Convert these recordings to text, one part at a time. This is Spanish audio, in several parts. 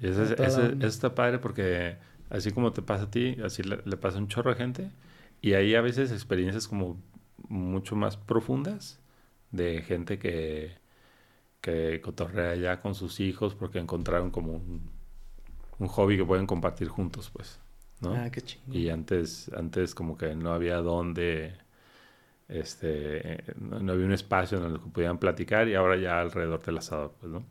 Y ese, ese, eso está padre porque así como te pasa a ti, así le, le, pasa a un chorro de gente. Y hay a veces experiencias como mucho más profundas de gente que, que cotorrea ya con sus hijos porque encontraron como un, un hobby que pueden compartir juntos, pues. ¿no? Ah, qué chingón. Y antes, antes como que no había dónde, este, no, había un espacio en el que pudieran platicar y ahora ya alrededor del asado, pues, ¿no?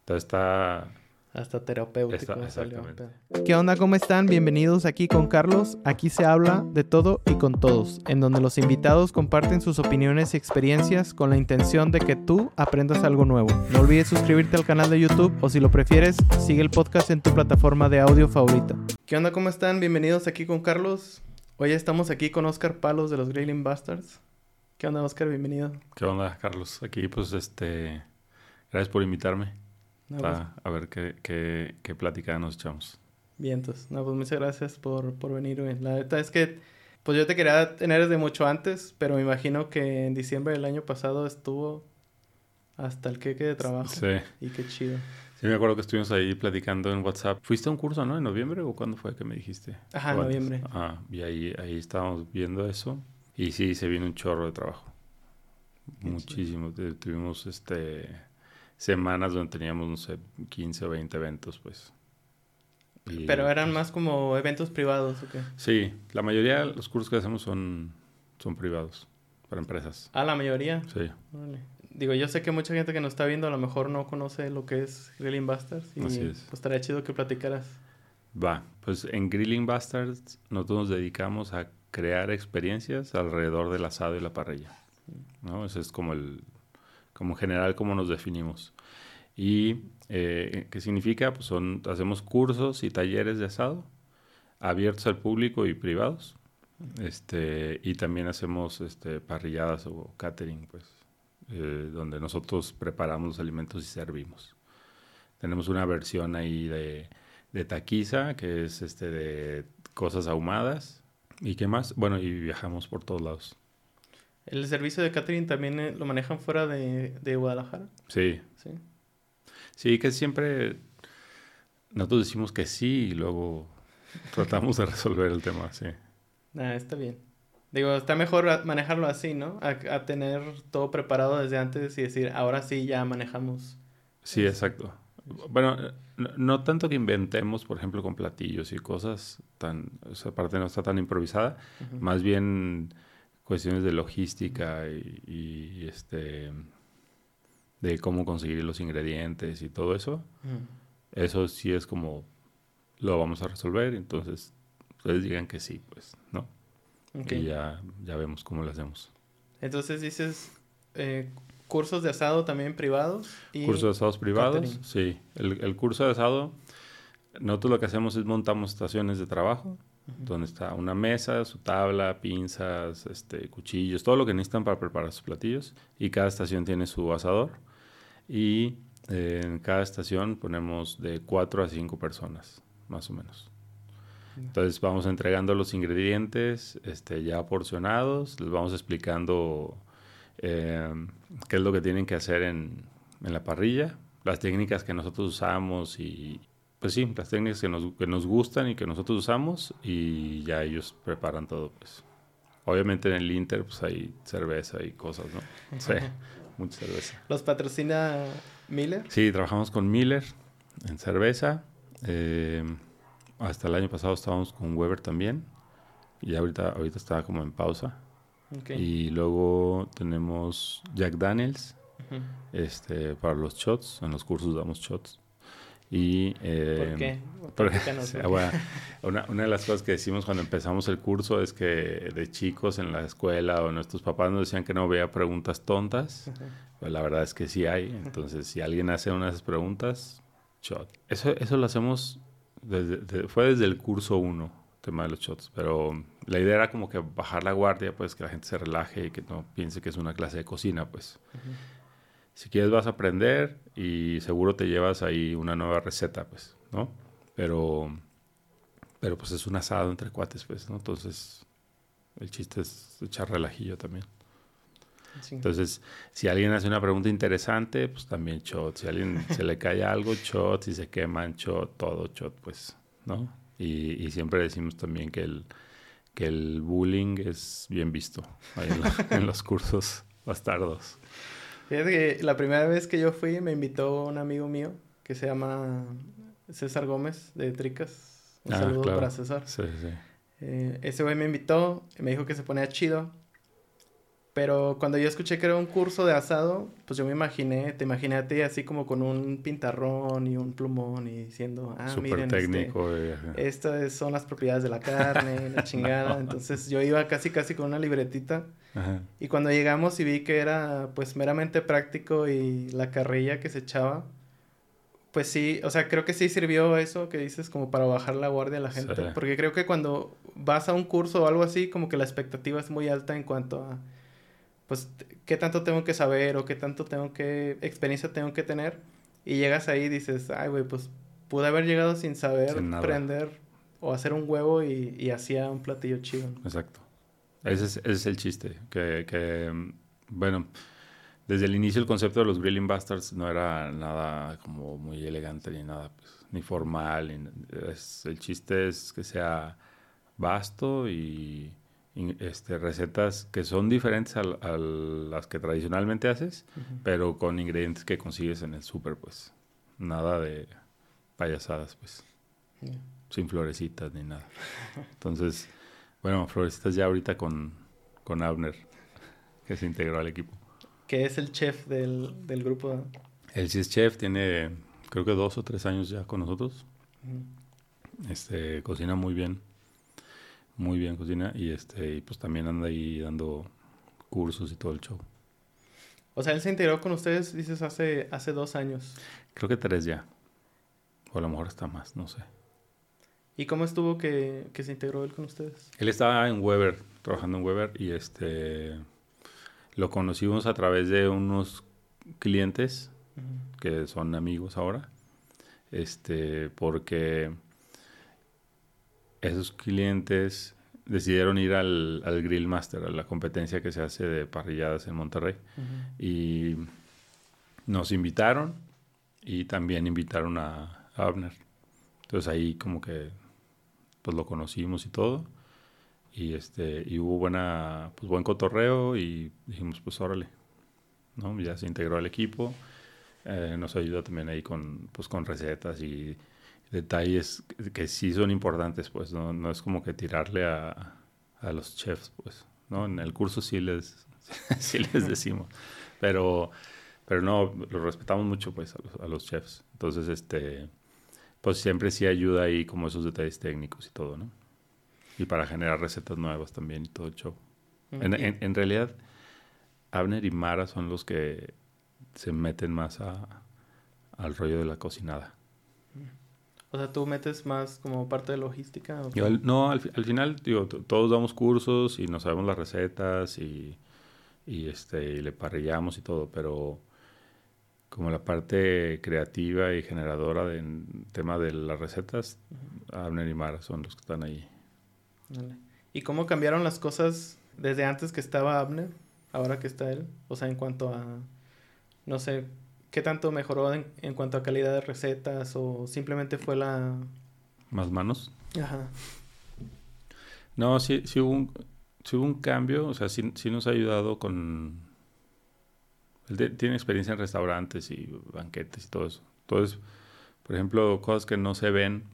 Entonces está, hasta terapéutico. Está, exactamente. ¿Qué onda? ¿Cómo están? Bienvenidos aquí con Carlos. Aquí se habla de todo y con todos, en donde los invitados comparten sus opiniones y experiencias con la intención de que tú aprendas algo nuevo. No olvides suscribirte al canal de YouTube o si lo prefieres, sigue el podcast en tu plataforma de audio favorita. ¿Qué onda? ¿Cómo están? Bienvenidos aquí con Carlos. Hoy estamos aquí con Oscar Palos de los Grayling Bastards. ¿Qué onda, Oscar? Bienvenido. ¿Qué onda, Carlos? Aquí, pues, este... Gracias por invitarme. No, pues. a ver qué, qué, qué plática nos echamos. Bien, entonces, no, pues muchas gracias por, por venir, güey. La verdad es que, pues yo te quería tener desde mucho antes, pero me imagino que en diciembre del año pasado estuvo hasta el queque de trabajo. Sí. Y qué chido. Sí, me acuerdo que estuvimos ahí platicando en WhatsApp. ¿Fuiste a un curso, no? ¿En noviembre o cuándo fue que me dijiste? Ajá, en noviembre. Ah, y ahí, ahí estábamos viendo eso. Y sí, se viene un chorro de trabajo. Muchísimo. Chido. Tuvimos este semanas donde teníamos, no sé, 15 o 20 eventos, pues. Y, Pero eran pues, más como eventos privados, ¿o qué? Sí, la mayoría de los cursos que hacemos son, son privados, para empresas. Ah, la mayoría. Sí. Vale. Digo, yo sé que mucha gente que nos está viendo a lo mejor no conoce lo que es Grilling Bastards. Y Así es. pues estaría chido que platicaras. Va, pues en Grilling Bastards nosotros nos dedicamos a crear experiencias alrededor del asado y la parrilla. ¿no? Ese es como el, como general cómo nos definimos. ¿Y eh, qué significa? Pues son, hacemos cursos y talleres de asado abiertos al público y privados. Este, y también hacemos este, parrilladas o catering, pues, eh, donde nosotros preparamos los alimentos y servimos. Tenemos una versión ahí de, de taquiza, que es este, de cosas ahumadas. ¿Y qué más? Bueno, y viajamos por todos lados. ¿El servicio de catering también eh, lo manejan fuera de, de Guadalajara? Sí. Sí. Sí, que siempre nosotros decimos que sí y luego tratamos de resolver el tema, sí. Ah, está bien. Digo, está mejor manejarlo así, ¿no? A, a, tener todo preparado desde antes y decir, ahora sí ya manejamos. Sí, exacto. Bueno, no, no tanto que inventemos, por ejemplo, con platillos y cosas tan, esa parte no está tan improvisada, uh -huh. más bien cuestiones de logística y, y, este de cómo conseguir los ingredientes y todo eso. Mm. Eso sí es como lo vamos a resolver, entonces ustedes digan que sí, pues, ¿no? Okay. Y ya, ya vemos cómo lo hacemos. Entonces dices eh, cursos de asado también privados. Y cursos de asados privados, catering. sí. El, el curso de asado, nosotros lo que hacemos es montamos estaciones de trabajo donde está una mesa, su tabla, pinzas, este, cuchillos, todo lo que necesitan para preparar sus platillos. Y cada estación tiene su asador. Y eh, en cada estación ponemos de 4 a 5 personas, más o menos. Entonces vamos entregando los ingredientes este, ya porcionados, les vamos explicando eh, qué es lo que tienen que hacer en, en la parrilla, las técnicas que nosotros usamos y, pues sí, las técnicas que nos, que nos gustan y que nosotros usamos y ya ellos preparan todo, pues. Obviamente en el Inter pues hay cerveza y cosas, ¿no? Sí, mucha cerveza. ¿Los patrocina Miller? Sí, trabajamos con Miller en cerveza. Eh, hasta el año pasado estábamos con Weber también. Y ahorita, ahorita está como en pausa. Okay. Y luego tenemos Jack Daniels uh -huh. este, para los shots. En los cursos damos shots. Y, eh, ¿Por qué? Porque, bueno, una, una, de las cosas que decimos cuando empezamos el curso es que de chicos en la escuela o nuestros papás nos decían que no veía preguntas tontas. Uh -huh. Pues la verdad es que sí hay. Entonces, si alguien hace una de esas preguntas, shot. Eso, eso lo hacemos, desde, de, fue desde el curso 1, tema de los shots. Pero la idea era como que bajar la guardia, pues que la gente se relaje y que no piense que es una clase de cocina, pues. Uh -huh si quieres vas a aprender y seguro te llevas ahí una nueva receta, pues, ¿no? Pero, pero pues es un asado entre cuates, pues, ¿no? Entonces, el chiste es echar relajillo también. Entonces, si alguien hace una pregunta interesante, pues también shot. Si a alguien se le cae algo, shot. Si se queman, shot. Todo shot, pues, ¿no? Y, siempre decimos también que el, que el bullying es bien visto en, los cursos bastardos. Fíjate que la primera vez que yo fui me invitó un amigo mío que se llama César Gómez de Tricas. Un ah, saludo para César. Sí, sí. Eh, ese güey me invitó, y me dijo que se ponía chido pero cuando yo escuché que era un curso de asado, pues yo me imaginé, te imaginé a ti así como con un pintarrón y un plumón y diciendo, ah, Super miren, este, técnico, estas son las propiedades de la carne, la chingada. Entonces yo iba casi casi con una libretita. Y cuando llegamos y vi que era pues meramente práctico y la carrilla que se echaba, pues sí, o sea, creo que sí sirvió eso que dices como para bajar la guardia a la gente. Porque creo que cuando vas a un curso o algo así, como que la expectativa es muy alta en cuanto a pues, qué tanto tengo que saber o qué tanto tengo que, experiencia tengo que tener. Y llegas ahí y dices, ay, güey, pues pude haber llegado sin saber prender o hacer un huevo y, hacía un platillo chido. Exacto. Ese es, ese es, el chiste. Que, que, bueno, desde el inicio el concepto de los Grilling Bastards no era nada como muy elegante ni nada, pues, ni formal. el chiste es que sea vasto y este, recetas que son diferentes a, las que tradicionalmente haces, pero con ingredientes que consigues en el súper, pues. Nada de payasadas, pues. Sin florecitas ni nada. Entonces, bueno, florecitas ya ahorita con, con Abner, que se integró al equipo. Que es el chef del, del grupo. Él sí es chef, tiene creo que dos o tres años ya con nosotros. Este, cocina muy bien muy bien cocina y este y pues también anda ahí dando cursos y todo el show. O sea, él se integró con ustedes, dices, hace, hace dos años. Creo que tres ya. O a lo mejor está más, no sé. ¿Y cómo estuvo que, que se integró él con ustedes? Él estaba en Weber, trabajando en Weber, y este lo conocimos a través de unos clientes que son amigos ahora. Este, porque esos clientes decidieron ir al, al, Grill Master, a la competencia que se hace de parrilladas en Monterrey. Y nos invitaron y también invitaron a, Abner. Entonces ahí como que pues lo conocimos y todo. Y este y hubo buena pues buen cotorreo y dijimos pues órale. ¿no? Ya se integró al equipo. Eh, nos ayuda también ahí con pues con recetas y detalles que sí son importantes, pues, no, no es como que tirarle a, a, los chefs, pues, ¿no? En el curso sí les, sí les decimos, pero, pero no, lo respetamos mucho, pues, a los, a los, chefs. Entonces, este, pues siempre sí ayuda ahí como esos detalles técnicos y todo, ¿no? Y para generar recetas nuevas también y todo el show. En, en, en, realidad, Abner y Mara son los que se meten más a, al rollo de la cocinada. O sea, tú metes más como parte de logística. no, al, final, digo, todos damos cursos y nos sabemos las recetas y, y, este, le parrillamos y todo, pero como la parte creativa y generadora del tema de las recetas, Abner y Mara son los que están ahí. ¿Y cómo cambiaron las cosas desde antes que estaba Abner, ahora que está él? O sea, en cuanto a, no sé, ¿Qué tanto mejoró en, en, cuanto a calidad de recetas o simplemente fue la... Más manos? Ajá. No, sí, sí, hubo, un, sí hubo un cambio, o sea, sí, sí nos ha ayudado con... Él tiene experiencia en restaurantes y banquetes y todo eso. Entonces, por ejemplo, cosas que no se ven,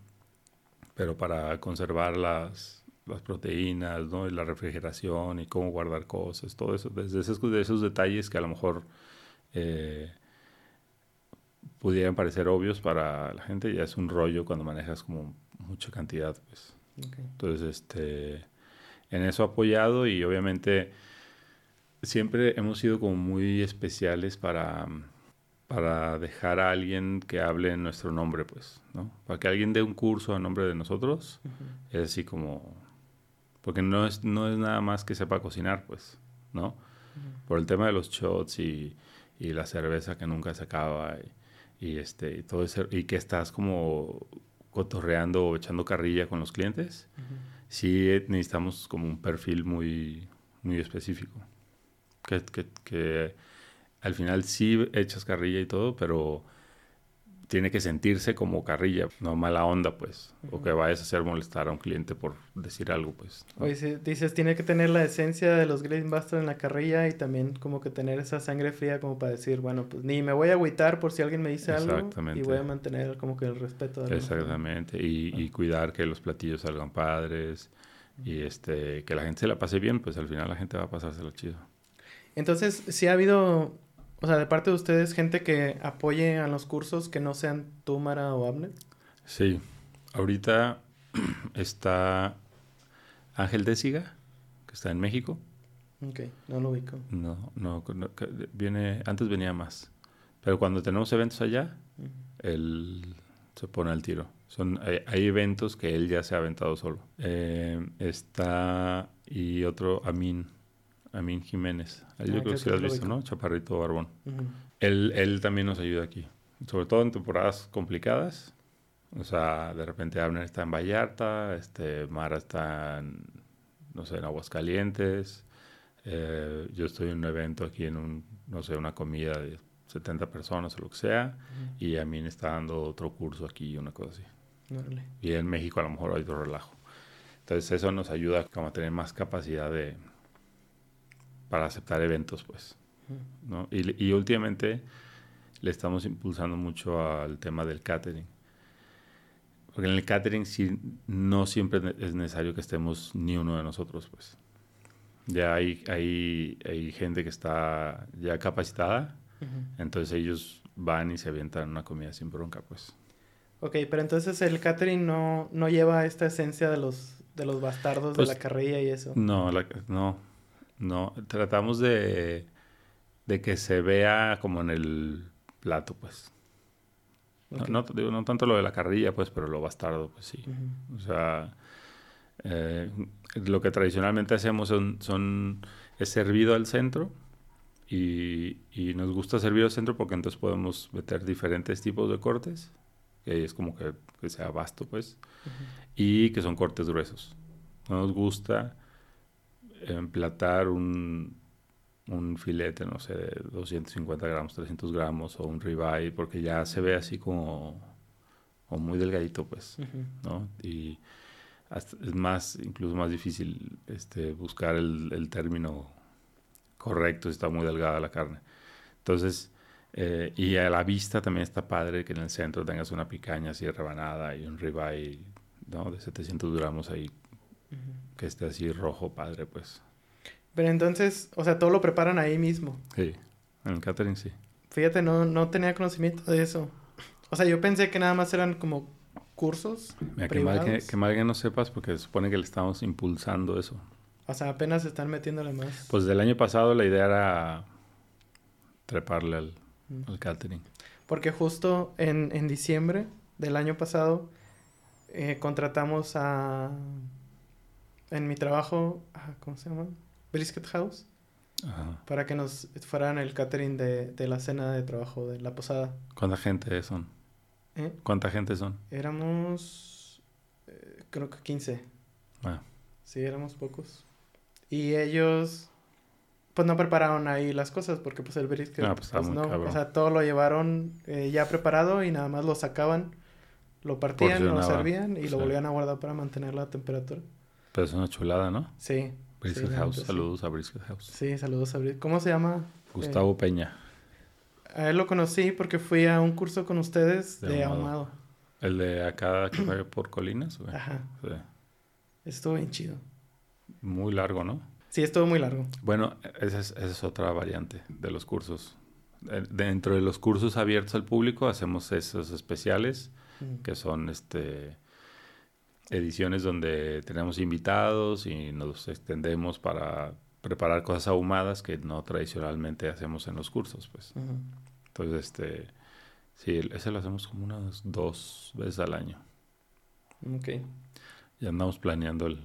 pero para conservar las, las proteínas, ¿no? Y la refrigeración y cómo guardar cosas, todo eso. Desde esos, de esos detalles que a lo mejor... Eh, pudieran parecer obvios para la gente, ya es un rollo cuando manejas como mucha cantidad, pues. Entonces, este, en eso apoyado y obviamente siempre hemos sido como muy especiales para, para dejar a alguien que hable en nuestro nombre, pues, ¿no? Para que alguien dé un curso a nombre de nosotros, es así como, porque no es, no es nada más que sepa cocinar, pues, ¿no? Por el tema de los shots y, y la cerveza que nunca se acaba. Y, y este y todo eso y que estás como cotorreando o echando carrilla con los clientes, sí necesitamos como un perfil muy muy específico. Que, que, que al final sí echas carrilla y todo, pero tiene que sentirse como carrilla, no mala onda, pues. O que vayas a hacer molestar a un cliente por decir algo, pues. Oye, dices, tiene que tener la esencia de los Busters en la carrilla y también como que tener esa sangre fría como para decir, bueno, pues ni me voy a agüitar por si alguien me dice algo. Y voy a mantener como que el respeto. De Exactamente. Y, y, cuidar que los platillos salgan padres y este que la gente se la pase bien, pues al final la gente va a pasárselo chido. Entonces, si ha habido o sea, de parte de ustedes, gente que apoye a los cursos que no sean Túmara o Abner. Sí. Ahorita está Ángel Désiga, que está en México. Ok, no lo ubico. No, no, viene, antes venía más. Pero cuando tenemos eventos allá, él se pone al tiro. Son, hay, eventos que él ya se ha aventado solo. Eh, está y otro Amin Amin Jiménez. Yo ah, creo que sí lo has visto, ¿no? Chaparrito Barbón. él, él también nos ayuda aquí. Sobre todo en temporadas complicadas. O sea, de repente Abner está en Vallarta, este, Mara está en, no sé, en Aguascalientes. Eh, yo estoy en un evento aquí en un, no sé, una comida de 70 personas o lo que sea. Y Amin está dando otro curso aquí, una cosa así. Y en México a lo mejor hay otro relajo. Entonces eso nos ayuda como a tener más capacidad de, para aceptar eventos, pues. ¿no? Y, y, últimamente le estamos impulsando mucho al tema del catering. Porque en el catering sí, no siempre es necesario que estemos ni uno de nosotros, pues. Ya hay, hay, hay gente que está ya capacitada, entonces ellos van y se avientan una comida sin bronca, pues. Ok, pero entonces el catering no, no lleva esta esencia de los, de los bastardos de pues la carrilla y eso. No, no. No, tratamos de, de que se vea como en el plato, pues. No, no, tanto lo de la carrilla, pues, pero lo bastardo, pues sí. O sea, eh, lo que tradicionalmente hacemos son, son, es servido al centro y, y, nos gusta servir al centro porque entonces podemos meter diferentes tipos de cortes, que es como que, que sea vasto, pues, y que son cortes gruesos. No nos gusta emplatar un, un filete, no sé, de 250 gramos, 300 gramos o un ribeye, porque ya se ve así como, muy delgadito, pues, ¿no? Y es más, incluso más difícil este, buscar el, el término correcto si está muy delgada la carne. Entonces, eh, y a la vista también está padre que en el centro tengas una picaña así rebanada y un ribeye, ¿no? De 700 gramos ahí que esté así rojo, padre, pues. Pero entonces, o sea, todo lo preparan ahí mismo. Sí, en el catering sí. Fíjate, no, no tenía conocimiento de eso. O sea, yo pensé que nada más eran como cursos. Mira, que, mal que, mal que, no sepas porque se supone que le estamos impulsando eso. O sea, apenas están metiéndole más. Pues del año pasado la idea era treparle al, mm. al catering. Porque justo en, en diciembre del año pasado eh, contratamos a en mi trabajo, ah, ¿cómo se llama? Brisket House. Para que nos fueran el catering de, de, la cena de trabajo de la posada. ¿Cuánta gente son? ¿Eh? ¿Cuánta gente son? Éramos, eh, creo que 15. Ah. Sí, éramos pocos. Y ellos, pues no prepararon ahí las cosas porque pues el brisket, ah, pues, pues no, o sea, todo lo llevaron eh, ya preparado y nada más lo sacaban, lo partían, lo servían y lo volvían a guardar para mantener la temperatura. Pero es una chulada, ¿no? Sí. Brisket House, saludos a Brisket House. Sí, saludos a Brisket. ¿Cómo se llama? Gustavo eh, Peña. A él lo conocí porque fui a un curso con ustedes de, ahumado. ¿El de acá que fue por colinas? Ajá. Sí. Estuvo bien chido. Muy largo, ¿no? Sí, estuvo muy largo. Bueno, esa es, esa es otra variante de los cursos. Dentro de los cursos abiertos al público hacemos esos especiales que son este ediciones donde tenemos invitados y nos extendemos para preparar cosas ahumadas que no tradicionalmente hacemos en los cursos, pues. Entonces, este, sí, ese lo hacemos como unas dos veces al año. Ok. Ya andamos planeando el...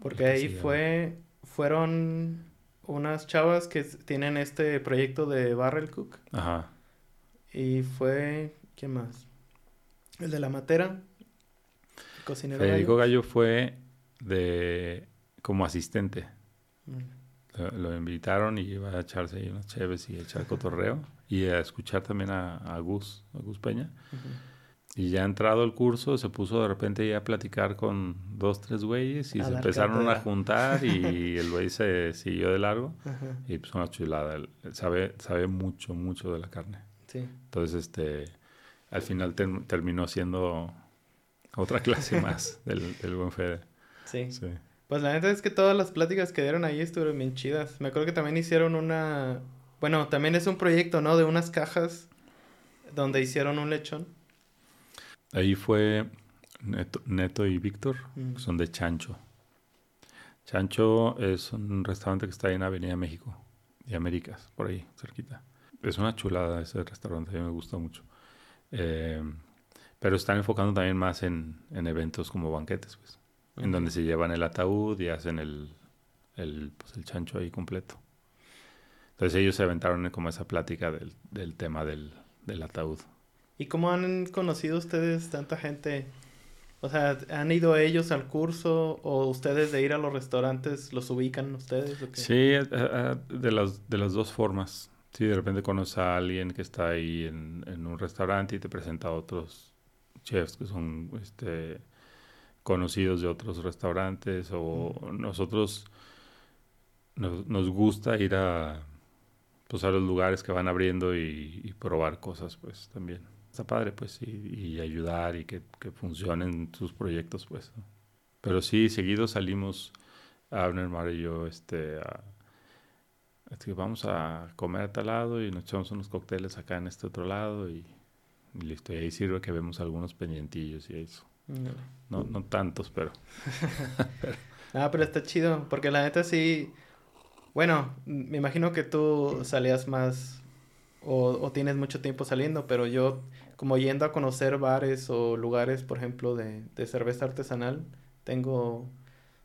Porque ahí fue, fueron unas chavas que tienen este proyecto de Barrel Cook. Ajá. Y fue, ¿qué más? El de la matera, Federico Gallo. fue de como asistente. Mm. Lo, invitaron y iba a echarse ahí unas cheves y echar cotorreo y a escuchar también a, a Gus, a Gus Peña. Y ya entrado el curso, se puso de repente ya a platicar con dos, tres güeyes y se empezaron a juntar y el güey se siguió de largo. Y pues una chulada. Él, sabe, sabe mucho, mucho de la carne. Sí. Entonces, este, al final terminó siendo otra clase más del, del buen Fede. Sí. sí. Pues la neta es que todas las pláticas que dieron ahí estuvieron bien chidas. Me acuerdo que también hicieron una... Bueno, también es un proyecto, ¿no? De unas cajas donde hicieron un lechón. Ahí fue Neto, y Víctor, mm. son de Chancho. Chancho es un restaurante que está ahí en Avenida México y Américas, por ahí, cerquita. Es una chulada ese restaurante, a mí me gusta mucho. Eh, pero están enfocando también más en, eventos como banquetes, pues, en donde se llevan el ataúd y hacen el, el, pues, el chancho ahí completo. Entonces ellos se aventaron como esa plática del, del tema del, del ataúd. ¿Y cómo han conocido ustedes tanta gente? O sea, ¿han ido ellos al curso o ustedes de ir a los restaurantes los ubican ustedes? Sí, eh, eh, de, las, de las dos formas. Sí, de repente conoces a alguien que está ahí en, en un restaurante y te presenta a otros chefs que son este, conocidos de otros restaurantes o nosotros nos, nos, gusta ir a, pues, a los lugares que van abriendo y, y probar cosas pues también está padre, pues, y, ayudar y que, que, funcionen sus proyectos, pues. Pero sí, seguido salimos, Abner, Mar y yo, este, a, este, vamos a comer a tal lado y nos echamos unos cócteles acá en este otro lado y, listo. Y ahí sirve que vemos algunos pendientillos y eso. No, no tantos, pero... Ah, pero está chido, porque la neta sí... Bueno, me imagino que tú salías más o, tienes mucho tiempo saliendo, pero yo como yendo a conocer bares o lugares, por ejemplo, de, cerveza artesanal, tengo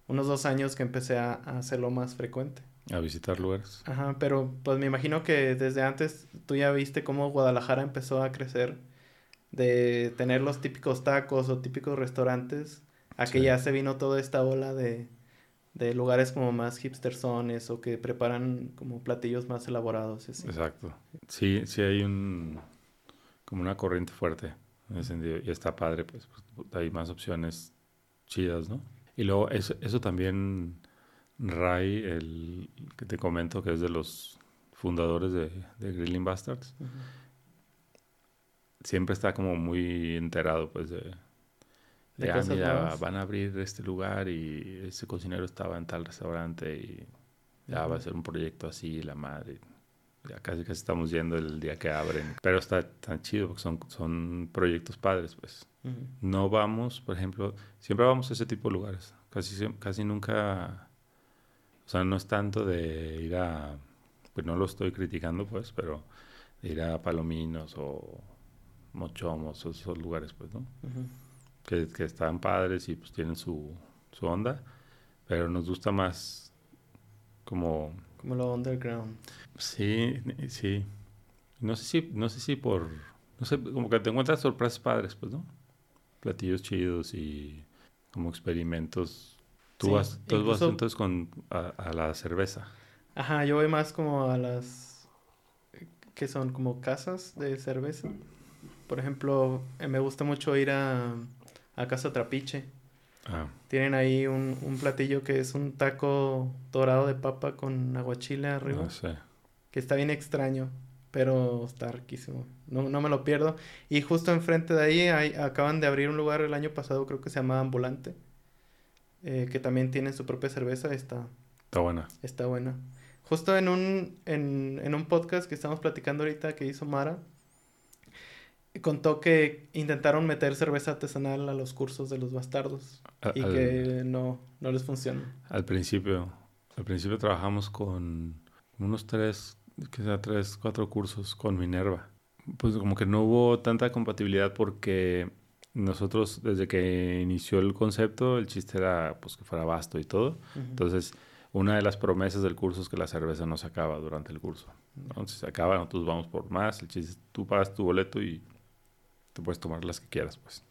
unos dos años que empecé a, hacerlo más frecuente. A visitar lugares. Ajá, pero pues me imagino que desde antes tú ya viste cómo Guadalajara empezó a crecer de tener los típicos tacos o típicos restaurantes a que ya se vino toda esta ola de, de lugares como más hipstersones o que preparan como platillos más elaborados. Exacto. Sí, sí hay un como una corriente fuerte en ese sentido y está padre, pues, pues, hay más opciones chidas, ¿no? Y luego eso, eso también Ray, el que te comento que es de los fundadores de, de Grilling Bastards, siempre está como muy enterado pues de ya, mira, van a abrir este lugar y ese cocinero estaba en tal restaurante y ya va a ser un proyecto así, la madre. Ya casi casi estamos yendo el día que abren. Pero está tan chido porque son, son proyectos padres, pues. No vamos, por ejemplo, siempre vamos a ese tipo de lugares. Casi, casi nunca, o sea, no es tanto de ir a, pues no lo estoy criticando, pues, pero de ir a Palominos o Mochomos esos lugares, pues, ¿no? que, que están padres y pues tienen su, su onda, pero nos gusta más como... Como lo underground. Sí, sí. No sé si, no sé si por, no sé, como que te encuentras sorpresas padres, pues, ¿no? Platillos chidos y como experimentos. Tú vas, tú vas entonces con, a, a, la cerveza. Ajá, yo voy más como a las, que son como casas de cerveza. Por ejemplo, eh, me gusta mucho ir a a Casa Trapiche. Ah. Tienen ahí un, un, platillo que es un taco dorado de papa con aguachile arriba. No sé. Que está bien extraño, pero está riquísimo. No, no me lo pierdo. Y justo enfrente de ahí hay, acaban de abrir un lugar el año pasado, creo que se llama Ambulante. Eh, que también tiene su propia cerveza. Está, está buena. Está buena. Justo en un, en, en un podcast que estamos platicando ahorita que hizo Mara, contó que intentaron meter cerveza artesanal a los cursos de los bastardos y que no, no les funcionó. Al principio, al principio trabajamos con unos tres, que sea tres, cuatro cursos con Minerva. Pues como que no hubo tanta compatibilidad porque nosotros desde que inició el concepto el chiste era pues que fuera vasto y todo. Entonces una de las promesas del curso es que la cerveza no se acaba durante el curso. Entonces se acaba, nosotros vamos por más. El chiste es tú pagas tu boleto y te puedes tomar las que quieras, pues.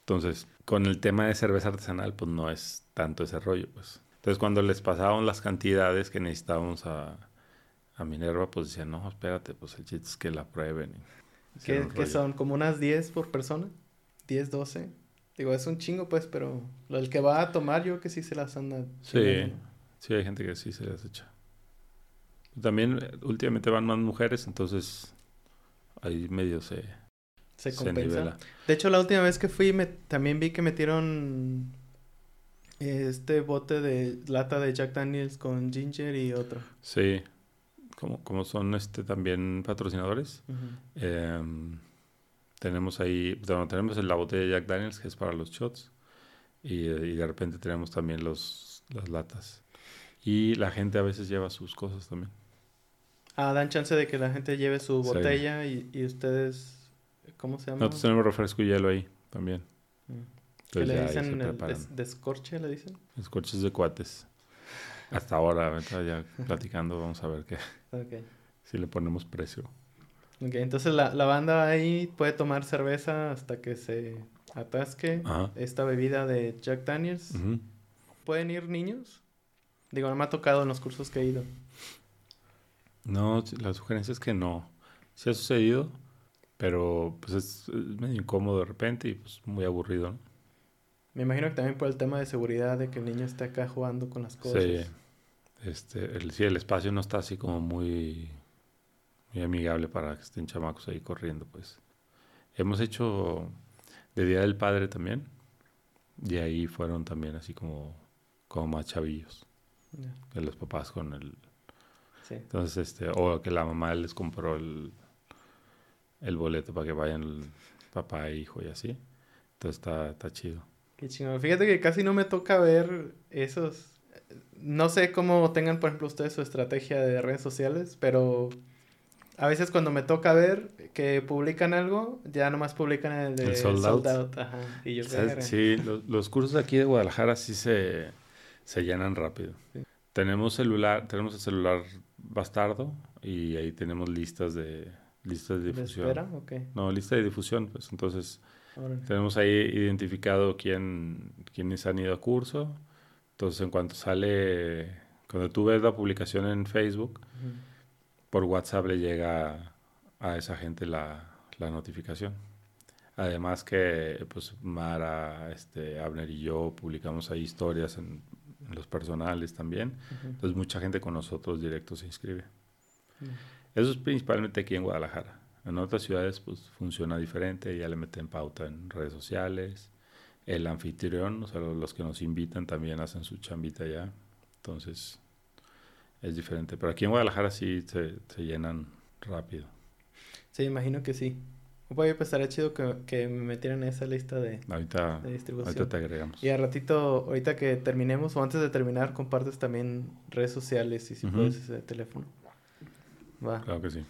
Entonces, con el tema de cerveza artesanal, pues no es tanto ese rollo, pues. Entonces, cuando les pasaban las cantidades que necesitábamos a, a Minerva, pues decían, no, espérate, pues el chiste es que la prueben. ¿Qué, son? ¿Como unas 10 por persona? ¿10, 12? Digo, es un chingo, pues, pero el que va a tomar, yo que sí se las anda. Sí, sí, hay gente que sí se las echa. También últimamente van más mujeres, entonces ahí medio se, se compensa. De hecho, la última vez que fui, me, también vi que metieron este bote de lata de Jack Daniels con ginger y otro. Sí, como, como son este también patrocinadores. Em, tenemos ahí, tenemos la botella de Jack Daniels que es para los shots y, de repente tenemos también los, las latas. Y la gente a veces lleva sus cosas también. Ah, dan chance de que la gente lleve su botella y, y ustedes ¿Cómo se llama? Nosotros tenemos refresco y hielo ahí también. Mm. ¿Qué le dicen? ¿Descorche le dicen? Descorches de cuates. Hasta ahora, ya platicando, vamos a ver qué. Okay. Si le ponemos precio. Ok, entonces la, la banda ahí puede tomar cerveza hasta que se atasque esta bebida de Jack Daniels. ¿Pueden ir niños? Digo, no me ha tocado en los cursos que he ido. No, la sugerencia es que no. Si ha sucedido, pero pues es, medio incómodo de repente y pues muy aburrido, Me imagino que también por el tema de seguridad de que el niño esté acá jugando con las cosas. Sí. Este, el, sí, el espacio no está así como muy, muy amigable para que estén chamacos ahí corriendo, pues. Hemos hecho de Día del Padre también. Y ahí fueron también así como, como más chavillos. De los papás con el... Sí. Entonces, este, o que la mamá les compró el, el boleto para que vayan papá e hijo y así. Entonces está, está chido. Qué chingón. Fíjate que casi no me toca ver esos. No sé cómo tengan, por ejemplo, ustedes su estrategia de redes sociales, pero a veces cuando me toca ver que publican algo, ya nomás publican el de sold, out. Ajá. Y yo sí, los, cursos de aquí de Guadalajara sí se, se llenan rápido. Tenemos celular, tenemos el celular bastardo y ahí tenemos listas de Lista de difusión. ¿De espera? No, lista de difusión, pues entonces tenemos ahí identificado quién, quiénes han ido a curso. Entonces en cuanto sale, cuando tú ves la publicación en Facebook, por WhatsApp le llega a esa gente la, la notificación. Además que pues Mara, este, Abner y yo publicamos ahí historias en, los personales también. Entonces mucha gente con nosotros directo se inscribe. Eso es principalmente aquí en Guadalajara. En otras ciudades pues funciona diferente, ya le meten pauta en redes sociales. El anfitrión, o sea, los que nos invitan también hacen su chambita ya. Entonces es diferente. Pero aquí en Guadalajara sí se, llenan rápido. Sí, imagino que sí. Oye, pues estaría chido que, que, me metieran en esa lista de, ahorita, distribución. Ahorita te agregamos. Y a ratito, ahorita que terminemos o antes de terminar, compartes también redes sociales y si puedes ese teléfono. Claro que sí.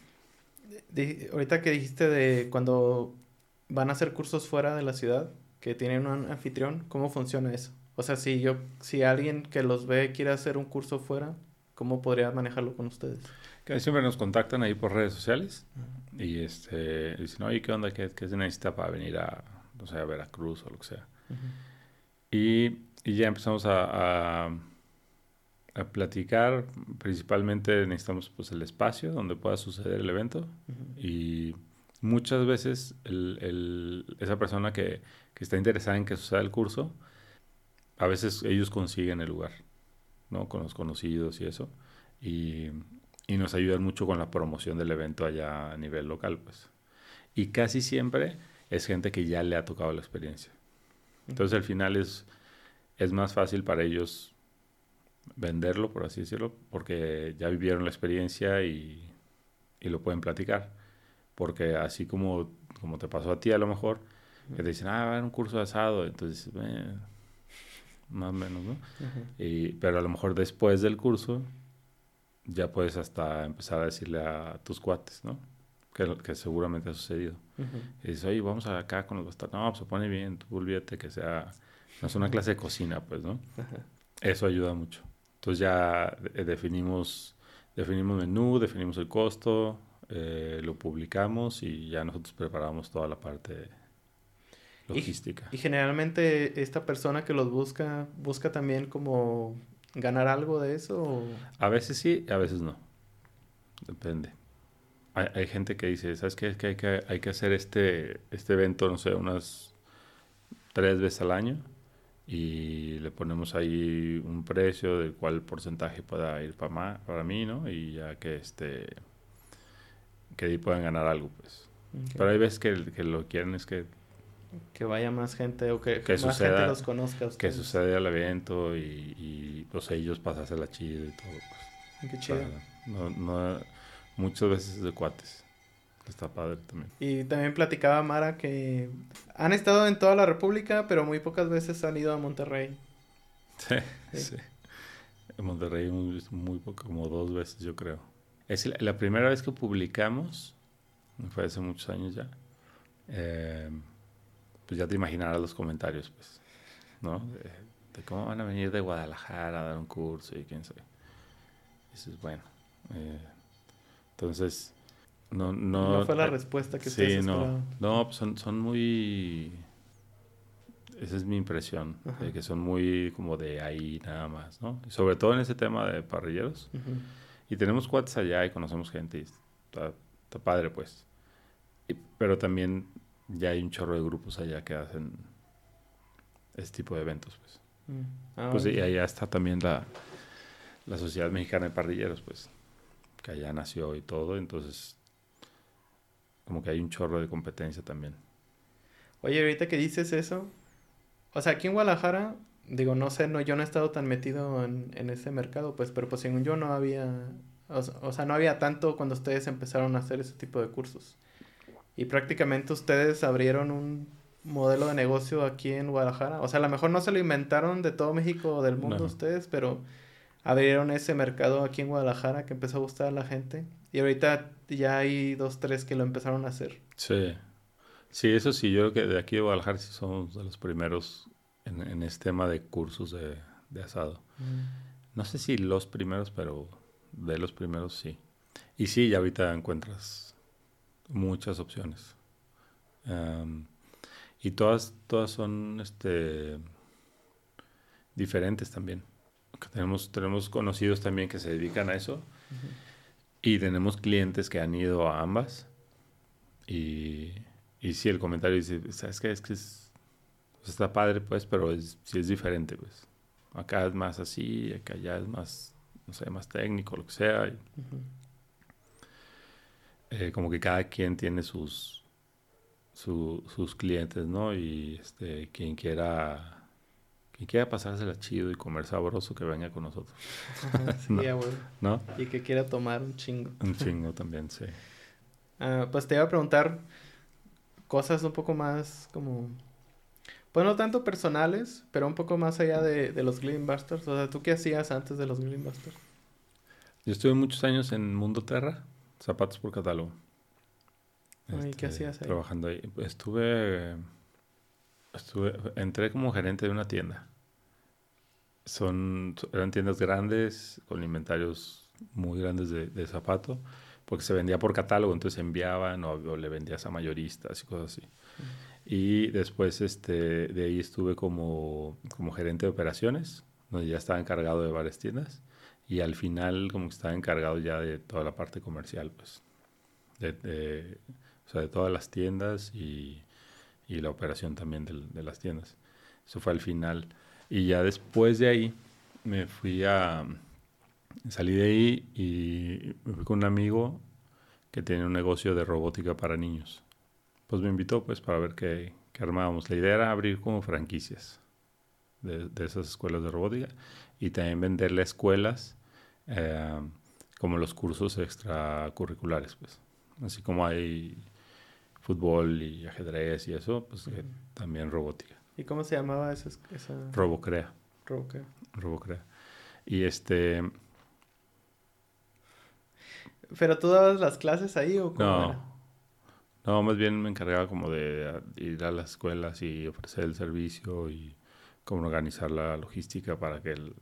ahorita que dijiste de cuando van a hacer cursos fuera de la ciudad, que tienen un anfitrión, ¿cómo funciona eso? O sea, si yo, si alguien que los ve quiere hacer un curso fuera, ¿cómo podría manejarlo con ustedes? Que siempre nos contactan ahí por redes sociales y este dicen, oye, ¿qué onda? ¿Qué, se necesita para venir a, no sé, a Veracruz o lo que sea? y, y, ya empezamos a a platicar. Principalmente necesitamos pues el espacio donde pueda suceder el evento y muchas veces el, esa persona que, que, está interesada en que suceda el curso, a veces ellos consiguen el lugar, ¿no? Con los conocidos y eso. Y, y nos ayudan mucho con la promoción del evento allá a nivel local, pues. Y casi siempre es gente que ya le ha tocado la experiencia. Entonces al final es, es más fácil para ellos venderlo, por así decirlo, porque ya vivieron la experiencia y, y lo pueden platicar. Porque así como, como te pasó a ti a lo mejor, que te dicen, ah, va a haber un curso de asado, entonces, eh, más o menos, ¿no? y, pero a lo mejor después del curso ya puedes hasta empezar a decirle a tus cuates, ¿no? Que, que seguramente ha sucedido. Y dices, oye, vamos acá con los bastardos. No, pues se pone bien, tú olvídate que sea... No es una clase de cocina, pues, ¿no? Eso ayuda mucho. Entonces ya eh, definimos, definimos menú, definimos el costo, eh, lo publicamos y ya nosotros preparamos toda la parte logística. Y, generalmente esta persona que los busca, busca también como ganar algo de eso? A veces sí, a veces no. Depende. Hay, gente que dice, ¿sabes qué? Es que hay, que hay que hacer este, este evento, no sé, unas tres veces al año y le ponemos ahí un precio del cual porcentaje pueda ir para, para mí, ¿no? Y ya que este que ahí puedan ganar algo, pues. Pero hay veces que, que, lo quieren es que que vaya más gente o que, más gente los conozca. Que suceda el evento y, y pues ellos la chido y todo. Pues. Qué chido. no, no, muchas veces de cuates. Está padre también. Y también platicaba Mara que han estado en toda la República, pero muy pocas veces han ido a Monterrey. Sí, sí. En Monterrey muy, muy poco, como dos veces yo creo. Es la, primera vez que publicamos, fue hace muchos años ya. Eh, pues ya te imaginarás los comentarios, pues, ¿no? De, cómo van a venir de Guadalajara a dar un curso y quién sabe. Dices, bueno, eh, entonces, no, no, no fue la respuesta que sí, no, no, pues son, son muy, esa es mi impresión, de que son muy como de ahí nada más, ¿no? Y sobre todo en ese tema de parrilleros. Y tenemos cuates allá y conocemos gente y está, padre, pues. pero también ya hay un chorro de grupos allá que hacen este tipo de eventos, pues. Mm. Ah, pues y allá está también la, la Sociedad Mexicana de Parrilleros, pues, que allá nació y todo, entonces como que hay un chorro de competencia también. Oye, ahorita que dices eso, o sea, aquí en Guadalajara, digo, no sé, no, yo no he estado tan metido en, en ese mercado, pues, pero pues según yo no había, o, sea, no había tanto cuando ustedes empezaron a hacer ese tipo de cursos. Y prácticamente ustedes abrieron un modelo de negocio aquí en Guadalajara. O sea, a lo mejor no se lo inventaron de todo México o del mundo ustedes, pero abrieron ese mercado aquí en Guadalajara que empezó a gustar a la gente. Y ahorita ya hay dos, tres que lo empezaron a hacer. Sí. Sí, eso sí, yo creo que de aquí de Guadalajara sí somos de los primeros en, en este tema de cursos de, de asado. Mm. No sé si los primeros, pero de los primeros sí. Y sí, ya ahorita encuentras muchas opciones. y todas, todas son este, diferentes también. Tenemos, tenemos conocidos también que se dedican a eso. Y tenemos clientes que han ido a ambas. Y, y sí, el comentario dice, ¿sabes qué? Es que es, pues está padre, pues, pero es, sí es diferente, pues. Acá es más así, acá ya es más, no sé, más técnico, lo que sea. Eh, como que cada quien tiene sus, sus clientes, ¿no? Y este, quien quiera y quiera pasársela chido y comer sabroso, que venga con nosotros. sí, no, ¿No? Y que quiera tomar un chingo. Un chingo también, sí. Ah, pues te iba a preguntar cosas un poco más como... Pues no tanto personales, pero un poco más allá de, de los Greenbusters. O sea, ¿tú qué hacías antes de los Greenbusters? Yo estuve muchos años en Mundo Terra, zapatos por catálogo. ¿Y qué este, hacías ahí? Trabajando ahí. Estuve, estuve, entré como gerente de una tienda. Son, eran tiendas grandes, con inventarios muy grandes de, de zapato, porque se vendía por catálogo, entonces enviaban o, le vendías a mayoristas y cosas así. Y después este, de ahí estuve como, como gerente de operaciones, donde ya estaba encargado de varias tiendas. Y al final como que estaba encargado ya de toda la parte comercial, pues. De, de o sea, de todas las tiendas y, y la operación también de, de las tiendas. Eso fue al final. Y ya después de ahí me fui a... Salí de ahí y me fui con un amigo que tiene un negocio de robótica para niños. Pues me invitó pues para ver qué, qué armábamos. La idea era abrir como franquicias de, de, esas escuelas de robótica y también venderle a escuelas eh, como los cursos extracurriculares. Pues. Así como hay fútbol y ajedrez y eso, pues también robótica. ¿Y cómo se llamaba esa? esa... Robocrea. Robocrea. Robocrea. Y este... ¿Pero tú dabas las clases ahí o cómo no. Era? No, más bien me encargaba como de ir a las escuelas y ofrecer el servicio y cómo organizar la logística para que el,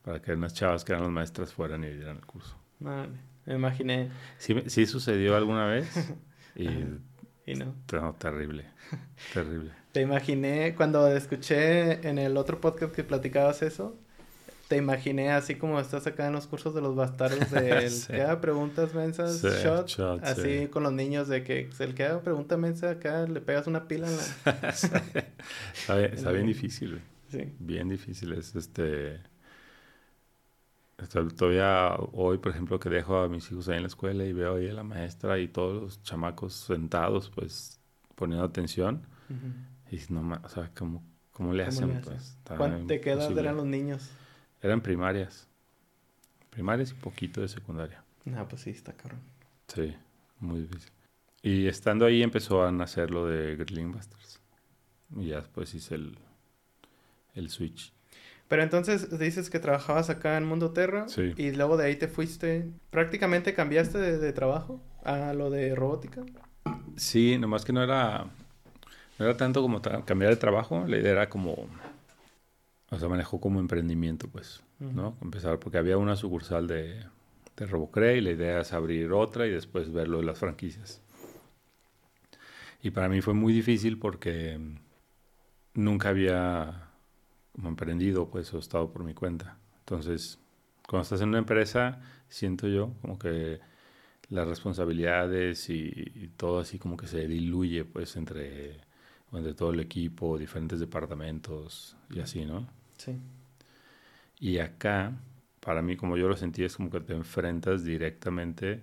para que unas chavas que eran las maestras fueran y dieran el curso. Vale, me imaginé. Sí, sí sucedió alguna vez y y no. no. terrible, terrible. Te imaginé cuando escuché en el otro podcast que platicabas eso, te imaginé así como estás acá en los cursos de los bastardos de el que haga preguntas mensas, shot, así con los niños de que el que haga pregunta mensa acá le pegas una pila en la... está, bien, difícil, sí. bien difícil, es este... Todavía hoy, por ejemplo, que dejo a mis hijos ahí en la escuela y veo ahí a la maestra y todos los chamacos sentados, pues, poniendo atención. Y no, o sea, ¿cómo, cómo le hacen? Pues, ¿Cuánto qué edad eran los niños? Eran primarias. Primarias y poquito de secundaria. Ah, pues sí, está cabrón. Sí, muy difícil. Y estando ahí empezó a nacer lo de Grilling Busters. Y ya después hice el, el switch. Pero entonces dices que trabajabas acá en Mundo Terra. Sí. Y luego de ahí te fuiste. ¿Prácticamente cambiaste de, de trabajo a lo de robótica? Sí, nomás que no era. No era tanto como cambiar de trabajo. La idea era como o sea, manejó como emprendimiento, pues, ¿no? Empezar, porque había una sucursal de, de Robocre y la idea es abrir otra y después verlo de las franquicias. Y para mí fue muy difícil porque nunca había como emprendido, pues, o estado por mi cuenta. Entonces, cuando estás en una empresa, siento yo como que las responsabilidades y, todo así como que se diluye, pues, entre, entre todo el equipo, diferentes departamentos y así, ¿no? Sí. Y acá, para mí, como yo lo sentí, es como que te enfrentas directamente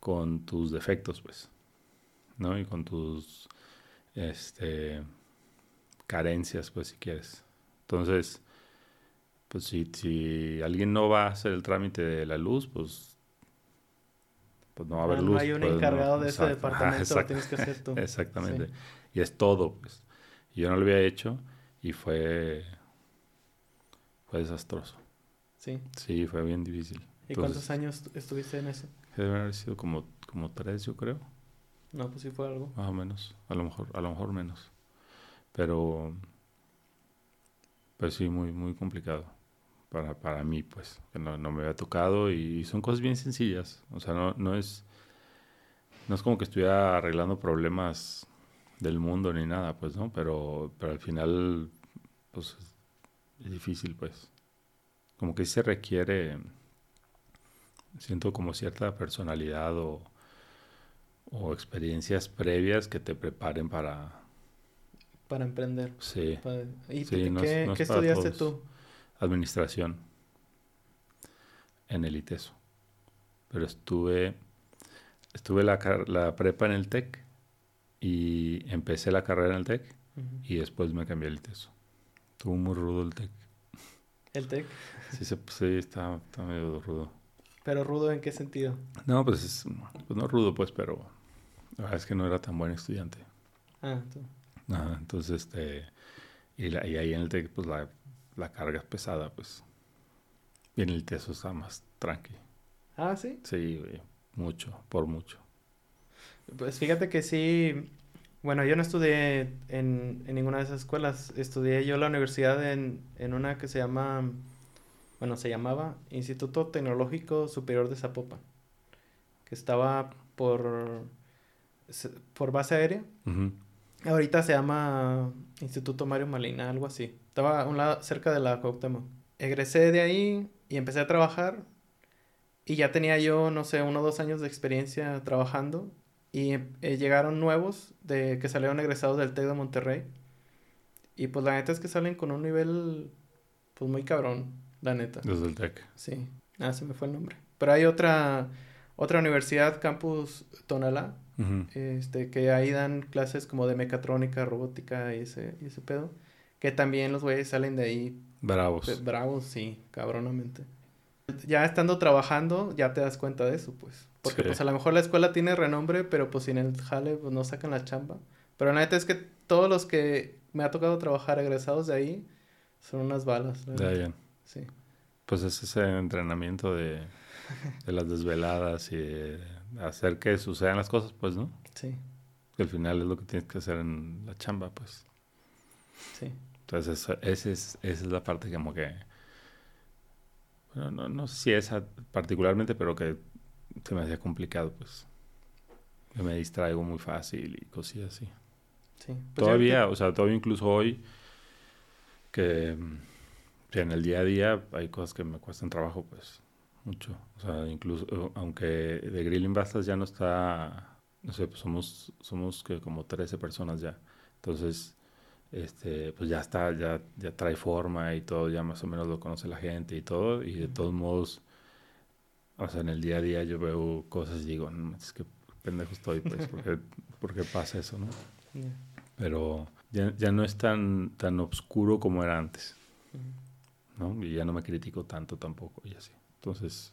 con tus defectos, pues, ¿no? Y con tus, este, carencias, pues, si quieres. Entonces, pues, si, si alguien no va a hacer el trámite de la luz, pues, pues no va a haber luz. No hay un pues, encargado de ese departamento, lo tienes que hacer tú. Exactamente. Y es todo, pues. yo no lo había hecho y fue fue desastroso. Sí. Sí, fue bien difícil. ¿Y cuántos años estuviste en eso? Debe haber sido como, como tres, yo creo. No, pues sí fue algo. Más o menos. A lo mejor, a lo mejor menos. Pero, pues sí, muy, muy complicado. Para, para mí, pues, que no, no me había tocado y son cosas bien sencillas. O sea, no, no es, no es como que estuviera arreglando problemas del mundo ni nada, pues, ¿no? Pero, pero al final, pues, es difícil, pues. Como que se requiere, siento como cierta personalidad o, o experiencias previas que te preparen para... Para emprender. Sí. ¿Y qué, estudiaste tú? Administración en el ITESO. Pero estuve, estuve la, la prepa en el TEC y empecé la carrera en el TEC y después me cambié al ITESO. Estuvo muy rudo el TEC. ¿El TEC? Sí, sí está, medio rudo. ¿Pero rudo en qué sentido? No, pues, pues no rudo, pues, pero la verdad es que no era tan buen estudiante. Ah, tú. Ajá, entonces, este, y, la, y ahí en el TEC, pues la, la carga es pesada, pues. Y en el TESO está más tranqui. Ah, sí. Sí, mucho, por mucho. Pues fíjate que sí, bueno, yo no estudié en, ninguna de esas escuelas. Estudié yo la universidad en, una que se llama, bueno, se llamaba Instituto Tecnológico Superior de Zapopan, que estaba por, por base aérea. Ahorita se llama Instituto Mario Malina, algo así. Estaba a un lado, cerca de la Cuauhtémoc. Egresé de ahí y empecé a trabajar. Y ya tenía yo, no sé, uno o dos años de experiencia trabajando y eh, llegaron nuevos de que salieron egresados del TEC de Monterrey. Y pues la neta es que salen con un nivel pues muy cabrón, la neta. Desde el TEC. Sí. Ah, se me fue el nombre. Pero hay otra otra universidad, Campus Tonalá, este, que ahí dan clases como de mecatrónica, robótica y ese, y ese pedo. Que también los güeyes salen de ahí. Bravos. bravos, sí, cabronamente. Ya estando trabajando, ya te das cuenta de eso, pues. Porque pues a lo mejor la escuela tiene renombre, pero pues sin el jale pues no sacan la chamba. Pero la neta es que todos los que me ha tocado trabajar egresados de ahí son unas balas. De. Sí. Pues es ese entrenamiento de, de las desveladas y hacer que sucedan las cosas, pues, ¿no? Sí. Que al final es lo que tienes que hacer en la chamba, pues. Sí. Entonces, esa es, esa es la parte como que... Bueno, no, no sé si esa particularmente, pero que se me hacía complicado, pues. me distraigo muy fácil y cosas así. Sí. Pues todavía, o sea, todavía incluso hoy que, en el día a día hay cosas que me cuestan trabajo, pues mucho. O sea, incluso, aunque de Grilling Bastas ya no está, no sé, pues somos, somos que como 13 personas ya. Entonces, este, pues ya está, ya, ya trae forma y todo, ya más o menos lo conoce la gente y todo. Y de todos modos, o sea, en el día a día yo veo cosas y digo, no, es que pendejo estoy, pues, ¿por qué, pasa eso, no? Pero ya, ya, no es tan, tan oscuro como era antes, ¿no? Y ya no me critico tanto tampoco y así. Entonces...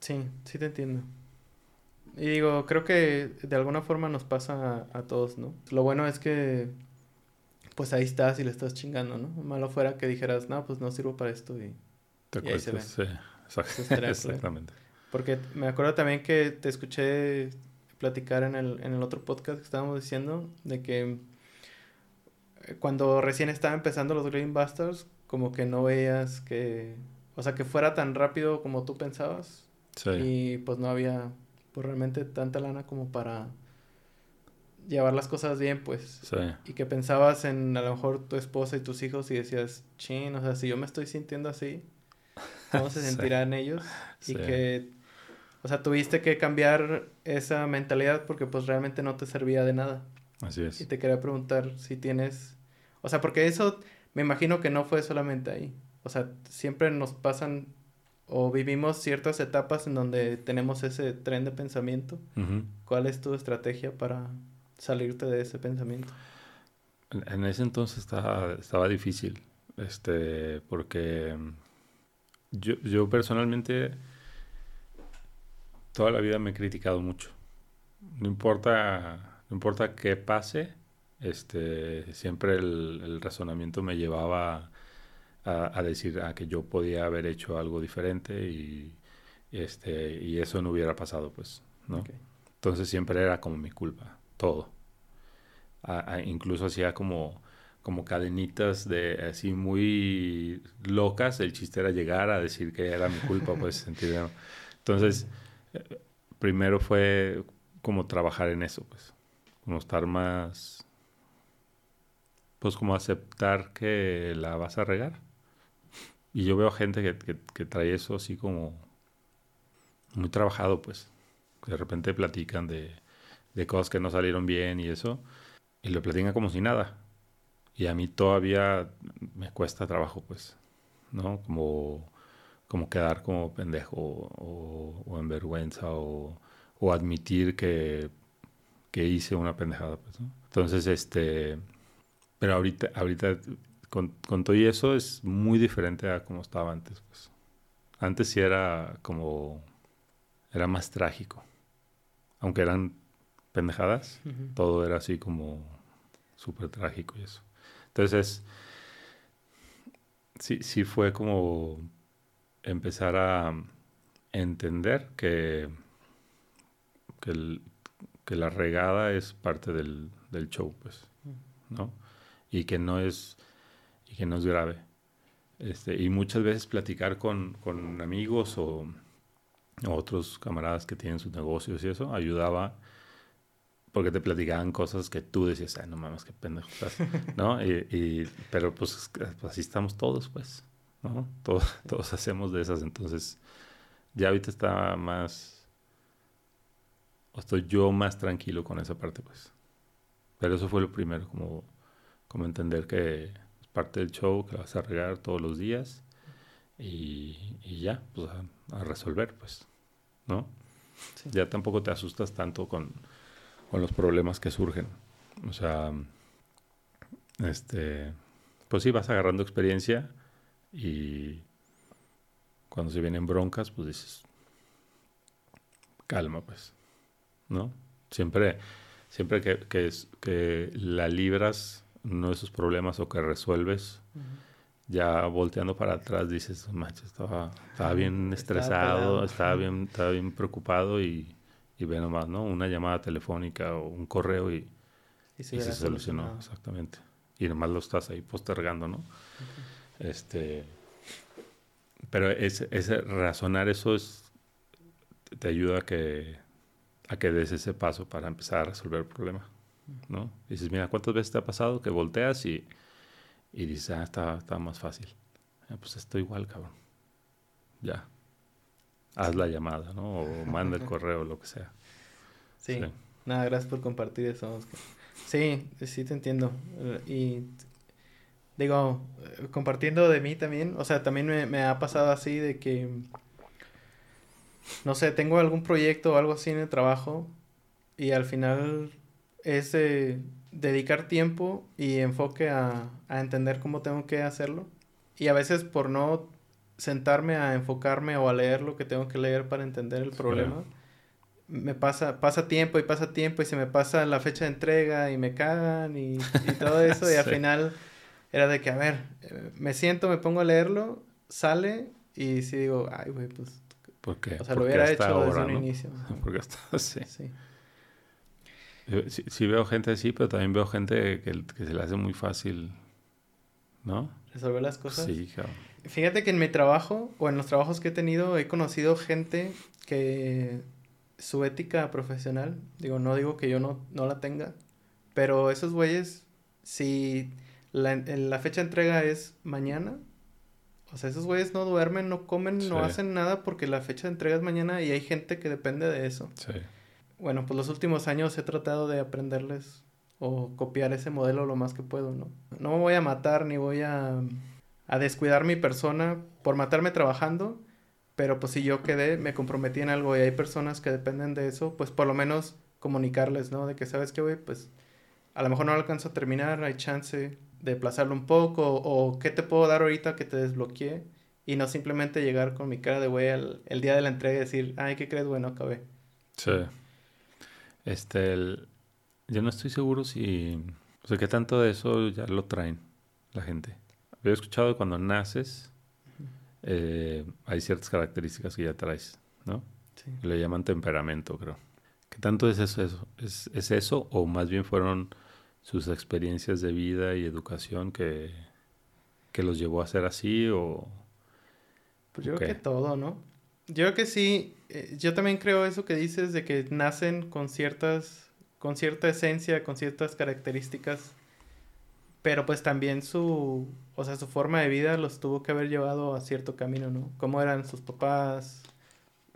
Sí, sí te entiendo. Y digo, creo que de alguna forma nos pasa a, todos, ¿no? Lo bueno es que, pues ahí estás y le estás chingando, ¿no? Malo fuera que dijeras, no, pues no sirvo para esto y, te y ahí se Sí, exactamente. Porque me acuerdo también que te escuché platicar en el, en el otro podcast que estábamos diciendo de que eh, cuando recién estaba empezando los Green Busters, como que no veías que, o sea, que fuera tan rápido como tú pensabas. Sí. Y pues no había pues realmente tanta lana como para llevar las cosas bien, pues. Sí. Y que pensabas en a lo mejor tu esposa y tus hijos y decías, chin, o sea, si yo me estoy sintiendo así, ¿cómo se sentirán ellos? Y que, o sea, tuviste que cambiar esa mentalidad porque pues realmente no te servía de nada. Así es. Y te quería preguntar si tienes, o sea, porque eso me imagino que no fue solamente ahí. O sea, siempre nos pasan o vivimos ciertas etapas en donde tenemos ese tren de pensamiento. ¿Cuál es tu estrategia para salirte de ese pensamiento? En, ese entonces estaba, estaba difícil, este, porque yo, yo personalmente toda la vida me he criticado mucho. No importa, no importa qué pase, este, siempre el, el razonamiento me llevaba a, decir a que yo podía haber hecho algo diferente y, este, y eso no hubiera pasado, pues, ¿no? Entonces siempre era como mi culpa, todo. incluso hacía como, como cadenitas de así muy locas. El chiste era llegar a decir que era mi culpa, pues, Entonces, eh, primero fue como trabajar en eso, pues, como estar más, pues, como aceptar que la vas a regar y yo veo gente que, que, trae eso así como muy trabajado, pues. De repente platican de, de cosas que no salieron bien y eso. Y lo platican como si nada. Y a mí todavía me cuesta trabajo, pues. ¿No? Como, como quedar como pendejo o, o en vergüenza o, o admitir que, que, hice una pendejada, pues. ¿no? Entonces, este. Pero ahorita, ahorita con, con, todo y eso es muy diferente a como estaba antes. Pues. Antes sí era como... Era más trágico. Aunque eran pendejadas, todo era así como súper trágico y eso. Entonces, sí, sí fue como empezar a entender que, que, que la regada es parte del, del show, pues, ¿no? Y que no es y que no es grave. Este, y muchas veces platicar con, con amigos o, otros camaradas que tienen sus negocios y eso ayudaba porque te platicaban cosas que tú decías, ay, no mames, qué pendejo ¿no? Y, pero pues, pues, así estamos todos, pues, ¿no? Todos, todos hacemos de esas, entonces ya ahorita está más, estoy yo más tranquilo con esa parte, pues. Pero eso fue lo primero, como, como entender que parte del show que vas a regar todos los días y, y ya, pues a, resolver, pues, ¿no? Ya tampoco te asustas tanto con, con, los problemas que surgen. O sea, este, pues sí, vas agarrando experiencia y cuando se vienen broncas, pues dices, calma, pues, ¿no? Siempre, siempre que, que, que la libras uno de esos problemas o que resuelves, ya volteando para atrás dices, macho, estaba, estaba bien estresado, estaba, bien, estaba bien preocupado y, y ve nomás, ¿no? Una llamada telefónica o un correo y, y, se, solucionó, exactamente. Y nomás lo estás ahí postergando, ¿no? Este, pero ese, ese razonar eso es, te ayuda a que, a que des ese paso para empezar a resolver el problema. ¿No? dices, mira, ¿cuántas veces te ha pasado que volteas y, y dices, ah, está, está más fácil. Ah, pues estoy igual, cabrón. Ya. Haz la llamada, ¿no? O manda el correo, lo que sea. Sí. Nada, gracias por compartir eso, Sí, sí te entiendo. Y digo, compartiendo de mí también, o sea, también me, me ha pasado así de que, no sé, tengo algún proyecto o algo así en el trabajo y al final es dedicar tiempo y enfoque a, a, entender cómo tengo que hacerlo. Y a veces por no sentarme a enfocarme o a leer lo que tengo que leer para entender el problema, me pasa, pasa tiempo y pasa tiempo y se me pasa la fecha de entrega y me cagan y, todo eso. Y al final era de que, a ver, eh, me siento, me pongo a leerlo, sale y si digo, ay, güey, pues... ¿Por qué? O sea, lo hubiera hecho desde un inicio. Porque está así. Sí. Sí, veo gente así, pero también veo gente que, que, se le hace muy fácil, ¿no? Resolver las cosas. Sí, claro. Fíjate que en mi trabajo, o en los trabajos que he tenido, he conocido gente que su ética profesional, digo, no digo que yo no, no la tenga, pero esos güeyes, si la, la fecha de entrega es mañana, o sea, esos güeyes no duermen, no comen, no hacen nada porque la fecha de entrega es mañana y hay gente que depende de eso. Sí bueno, pues los últimos años he tratado de aprenderles o copiar ese modelo lo más que puedo, ¿no? No me voy a matar ni voy a, a descuidar mi persona por matarme trabajando, pero pues si yo quedé, me comprometí en algo y hay personas que dependen de eso, pues por lo menos comunicarles, ¿no? De que, ¿sabes qué, güey? Pues a lo mejor no alcanzo a terminar, hay chance de aplazarlo un poco, o qué te puedo dar ahorita que te desbloquee, y no simplemente llegar con mi cara de güey el día de la entrega y decir, ay, ¿qué crees? Bueno, acabé. Sí. Este, yo no estoy seguro si, o sea, qué tanto de eso ya lo traen la gente. Había escuchado que cuando naces eh, hay ciertas características que ya traes, ¿no? Sí. Le llaman temperamento, creo. ¿Qué tanto es eso, eso? ¿Es, ¿Es, eso o más bien fueron sus experiencias de vida y educación que, que los llevó a ser así o...? Pues yo creo que todo, ¿no? Yo creo que sí, eh, yo también creo eso que dices de que nacen con ciertas, con cierta esencia, con ciertas características, pero pues también su, o sea, su forma de vida los tuvo que haber llevado a cierto camino, ¿no? Cómo eran sus papás,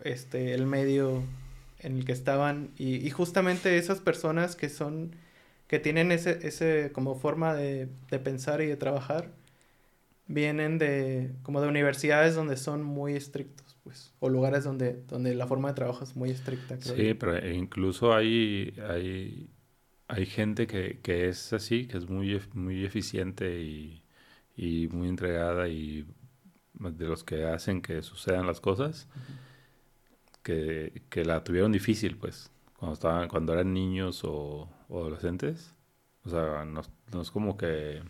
este, el medio en el que estaban y, y justamente esas personas que son, que tienen ese, ese como forma de, de pensar y de trabajar, vienen de, como de universidades donde son muy estrictos pues, o lugares donde, donde la forma de trabajo es muy estricta. sí, pero e incluso hay, hay, hay gente que, que, es así, que es muy, muy eficiente y, y, muy entregada y de los que hacen que sucedan las cosas, que, que, la tuvieron difícil, pues, cuando, estaban, cuando eran niños o, adolescentes. O sea, no, no es como que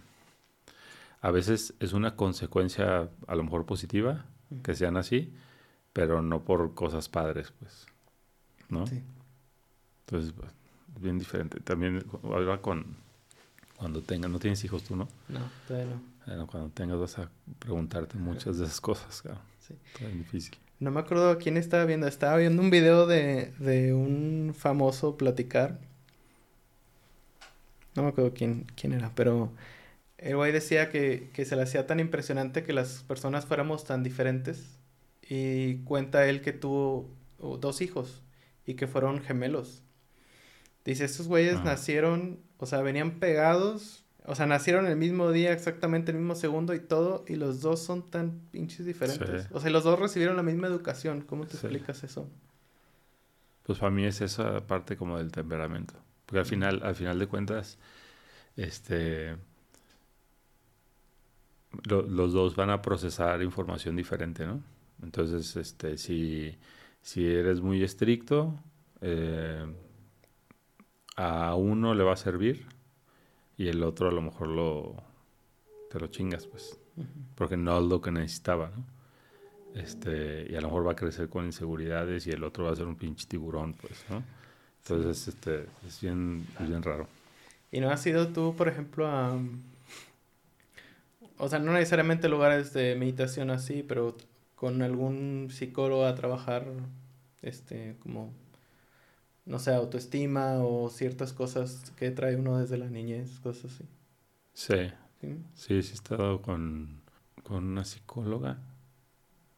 a veces es una consecuencia a lo mejor positiva que sean así, pero no por cosas padres, pues, ¿no? Sí. Entonces, pues, bien diferente. También ahora con cuando tengas, no tienes hijos tú, ¿no? No, todavía no. cuando tengas vas a preguntarte muchas de esas cosas, claro. Sí. Es difícil. No me acuerdo quién estaba viendo. Estaba viendo un video de, de un famoso platicar. No me acuerdo quién, quién era, pero el güey decía que, que se le hacía tan impresionante que las personas fuéramos tan diferentes y cuenta él que tuvo dos hijos y que fueron gemelos. Dice, estos güeyes nacieron, o sea, venían pegados, o sea, nacieron el mismo día, exactamente el mismo segundo y todo, y los dos son tan pinches diferentes. O sea, los dos recibieron la misma educación. ¿Cómo te explicas eso? Pues para mí es esa parte como del temperamento. Porque al final, al final de cuentas, este los dos van a procesar información diferente, ¿no? Entonces, este, si, si eres muy estricto, eh, a uno le va a servir y el otro a lo mejor lo te lo chingas, pues, porque no es lo que necesitaba, ¿no? Este, y a lo mejor va a crecer con inseguridades y el otro va a ser un pinche tiburón, pues, ¿no? Entonces, este, es bien, es bien raro. ¿Y no has sido tú, por ejemplo, a... O sea, no necesariamente lugares de meditación así, pero con algún psicólogo a trabajar, este, como, no sé, autoestima o ciertas cosas que trae uno desde la niñez, cosas así. Sí, Sí, sí, sí he estado con, con una psicóloga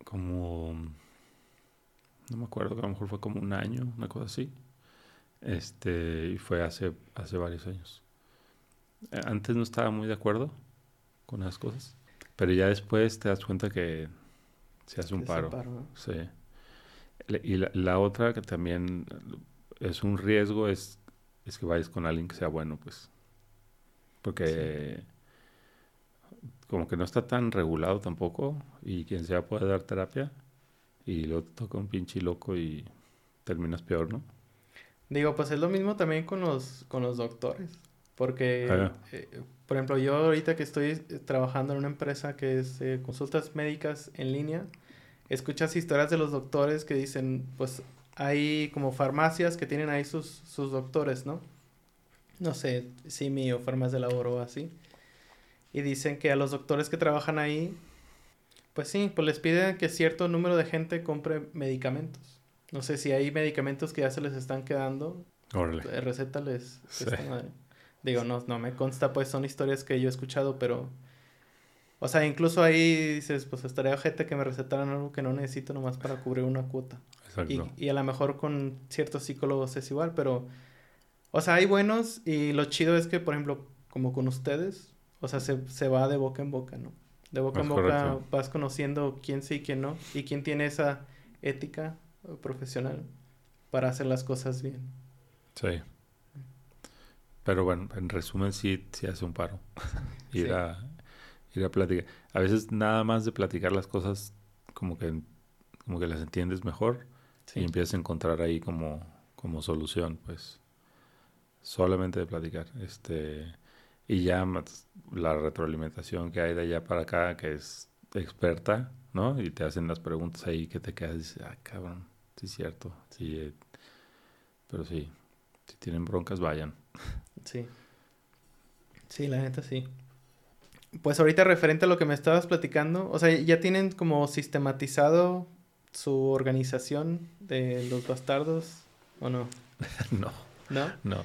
como... No me acuerdo, a lo mejor fue como un año, una cosa así. Este, y fue hace, hace varios años. Eh, antes no estaba muy de acuerdo con esas cosas, pero ya después te das cuenta que se hace un paro. Sí. Y la, otra que también es un riesgo es, es que vayas con alguien que sea bueno, pues. Porque como que no está tan regulado tampoco y quien sea puede dar terapia y luego te toca un pinche loco y terminas peor, ¿no? Digo, pues es lo mismo también con los, con los doctores. Porque, ah, eh, por ejemplo, yo ahorita que estoy trabajando en una empresa que es eh, consultas médicas en línea, escuchas historias de los doctores que dicen, pues hay como farmacias que tienen ahí sus, sus doctores, ¿no? No sé, Simi o Farmas de Labor o así. Y dicen que a los doctores que trabajan ahí, pues sí, pues les piden que cierto número de gente compre medicamentos. No sé si hay medicamentos que ya se les están quedando. Órale. Eh, receta les... Digo, no, no me consta, pues son historias que yo he escuchado, pero o sea, incluso ahí dices, pues estaría gente que me recetaran algo que no necesito nomás para cubrir una cuota. Exacto. Y, a lo mejor con ciertos psicólogos es igual, pero... O sea, hay buenos y lo chido es que, por ejemplo, como con ustedes, o sea, se, se va de boca en boca, ¿no? De boca en boca vas conociendo quién sí y quién no, y quién tiene esa ética profesional para hacer las cosas bien. Sí. Pero bueno, en resumen sí, sí hace un paro. Ir a ir a platicar. A veces nada más de platicar las cosas como que, como que las entiendes mejor y empiezas a encontrar ahí como, como solución, pues. Solamente de platicar. Este, y ya la retroalimentación que hay de allá para acá, que es experta, ¿no? Y te hacen las preguntas ahí que te quedas y dices, ah, cabrón, sí es cierto. Sí, eh, pero sí, si tienen broncas, vayan. Sí. Sí, la neta sí. Pues ahorita referente a lo que me estabas platicando, o sea, ya tienen como sistematizado su organización de los bastardos o no? no. ¿No? No.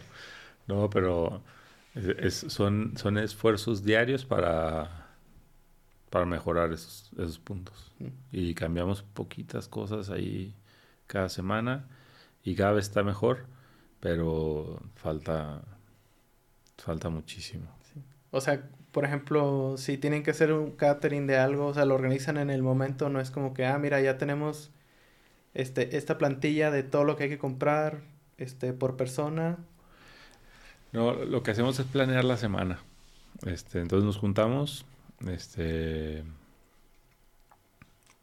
No, pero son, son esfuerzos diarios para, para mejorar esos, esos puntos. Mm. Y cambiamos poquitas cosas ahí cada semana y cada vez está mejor, pero falta, falta muchísimo. O sea, por ejemplo, si tienen que hacer un catering de algo, o sea, lo organizan en el momento, no es como que, ah, mira, ya tenemos este, esta plantilla de todo lo que hay que comprar este, por persona. No, lo que hacemos es planear la semana. Este, entonces nos juntamos, este,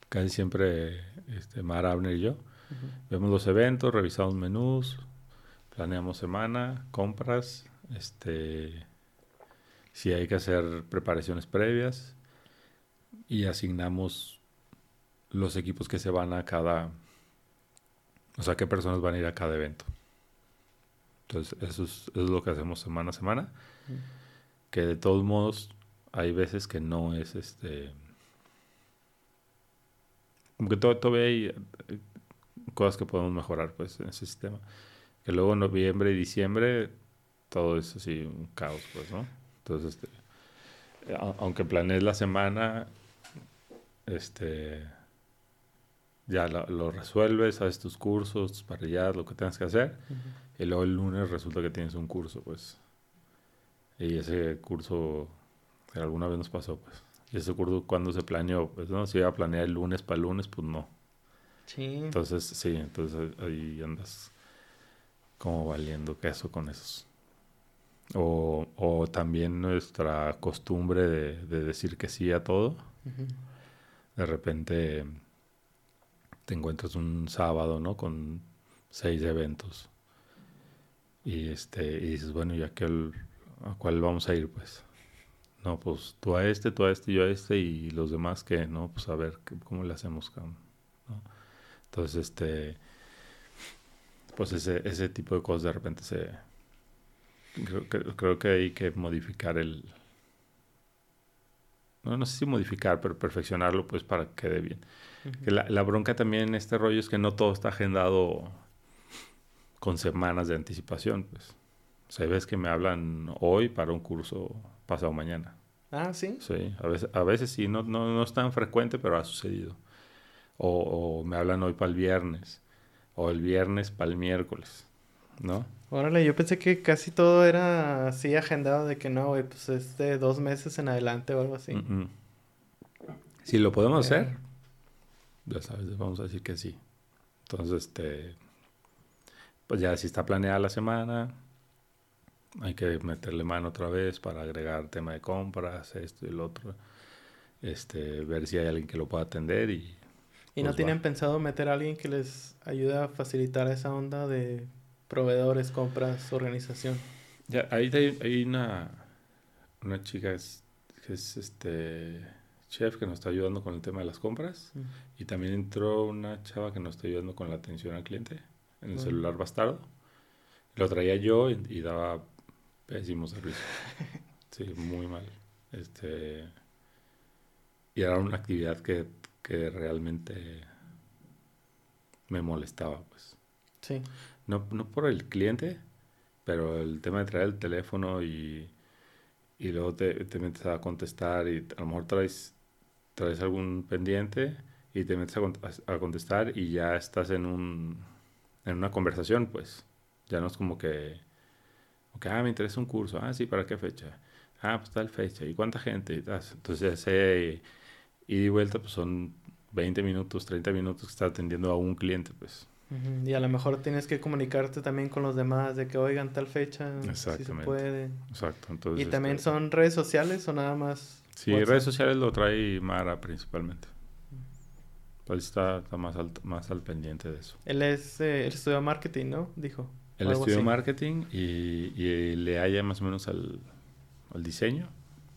casi siempre este, Mara, Abner y yo. Vemos los eventos, revisamos menús, planeamos semana, compras, este si hay que hacer preparaciones previas y asignamos los equipos que se van a cada, o sea, qué personas van a ir a cada evento. Entonces, eso es, lo que hacemos semana a semana. Que de todos modos, hay veces que no es este. Como que todavía hay eh, cosas que podemos mejorar pues, en ese sistema. Que luego en noviembre y diciembre todo es así un caos, pues, ¿no? Entonces, este, aunque planees la semana, este, ya lo, resuelves, haces tus cursos, tus parrilladas, lo que tengas que hacer, y luego el lunes resulta que tienes un curso, pues. Y ese curso, alguna vez nos pasó, pues. Y ese curso cuando se planeó, pues no, si iba a planear el lunes para el lunes, pues no. Sí. Entonces, sí, entonces ahí andas como valiendo queso con esos. O, o también nuestra costumbre de, de, decir que sí a todo. De repente te encuentras un sábado, ¿no? Con seis eventos. Y, este, y dices, bueno, ¿y a, a cuál vamos a ir? Pues, no, pues tú a este, tú a este, yo a este y los demás que, ¿no? Pues a ver cómo le hacemos, ¿no? Entonces, este, pues ese, ese tipo de cosas de repente se, Creo, creo que hay que modificar el... No, no sé si modificar, pero perfeccionarlo pues para que quede bien. que la, la, bronca también en este rollo es que no todo está agendado con semanas de anticipación. Pues. O sea, ves que me hablan hoy para un curso pasado mañana. Ah, sí. Sí, a veces, a veces sí, no, no, no es tan frecuente, pero ha sucedido. O, o me hablan hoy para el viernes, o el viernes para el miércoles, ¿no? Órale, yo pensé que casi todo era así agendado de que no, güey, pues es de dos meses en adelante o algo así. Si lo podemos hacer, ya sabes, vamos a decir que sí. Entonces, este, pues ya si está planeada la semana, hay que meterle mano otra vez para agregar tema de compras, esto y el otro. Este, ver si hay alguien que lo pueda atender y... ¿Y no pues tienen pensado meter a alguien que les ayude a facilitar esa onda de proveedores, compras, organización? Ya, ahí hay, una, una chica que es este chef que nos está ayudando con el tema de las compras. Y también entró una chava que nos está ayudando con la atención al cliente en el celular bastardo. Lo traía yo y, daba pésimo servicio. sí, muy mal. Este, y era una actividad que, que realmente me molestaba, pues. Sí. No, no por el cliente, pero el tema de traer el teléfono y, y luego te, te metes a contestar y a lo mejor traes traes algún pendiente y te metes a, contestar y ya estás en, un, en una conversación, pues. Ya no es como que, ah, me interesa un curso, ah, sí, ¿para qué fecha? Ah, pues tal fecha, ¿y cuánta gente? Entonces, ese y vuelta, pues son 20 minutos, 30 minutos que estás atendiendo a un cliente, pues. Y a lo mejor tienes que comunicarte también con los demás de que oigan tal fecha, si se puede. Exacto. Entonces, ¿Y también este son redes sociales o nada más Sí, redes sociales lo trae Mara principalmente. Pues está, está más, al, más al pendiente de eso. Él es, eh, él estudió marketing, ¿no? Dijo. Él estudió marketing y, y, le halla más o menos al, al diseño.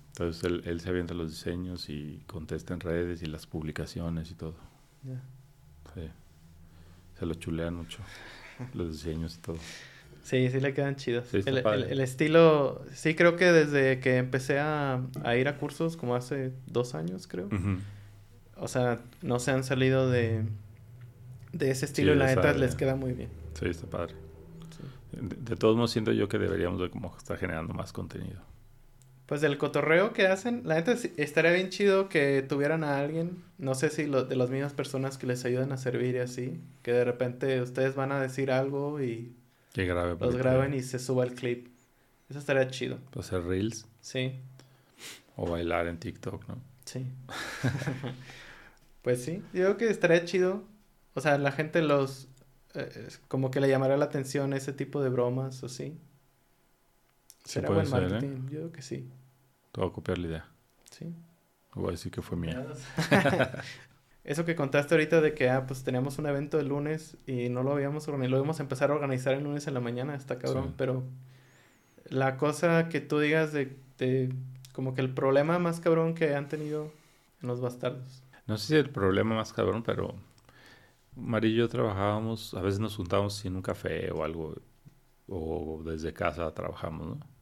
Entonces él, él, se avienta los diseños y contesta en redes y las publicaciones y todo. Sí. Se lo chulean mucho, los diseños y todo. Sí, sí le quedan chidos. el, estilo, sí creo que desde que empecé a, ir a cursos, como hace dos años creo, o sea, no se han salido de, de ese estilo y la neta les queda muy bien. Sí, está padre. De, todos modos siento yo que deberíamos de como estar generando más contenido. Pues del cotorreo que hacen, la neta estaría bien chido que tuvieran a alguien, no sé si lo, de las mismas personas que les ayudan a servir y así, que de repente ustedes van a decir algo y que grabe Los graben y se suba el clip. Eso estaría chido. Para hacer reels. Sí. O bailar en TikTok, ¿no? Sí. pues sí, yo creo que estaría chido. O sea, la gente los... Eh, como que le llamará la atención ese tipo de bromas o sí. Será buen ¿eh? marketing. Yo creo que sí. Te voy a copiar la idea. Sí. Voy a decir que fue mía. Eso que contaste ahorita de que, ah, pues teníamos un evento el lunes y no lo habíamos organizado, lo íbamos a empezar a organizar el lunes en la mañana, está cabrón, pero la cosa que tú digas de, de, como que el problema más cabrón que han tenido en los bastardos. No sé si el problema más cabrón, pero Mari y yo trabajábamos, a veces nos juntábamos en un café o algo, o desde casa trabajamos, ¿no?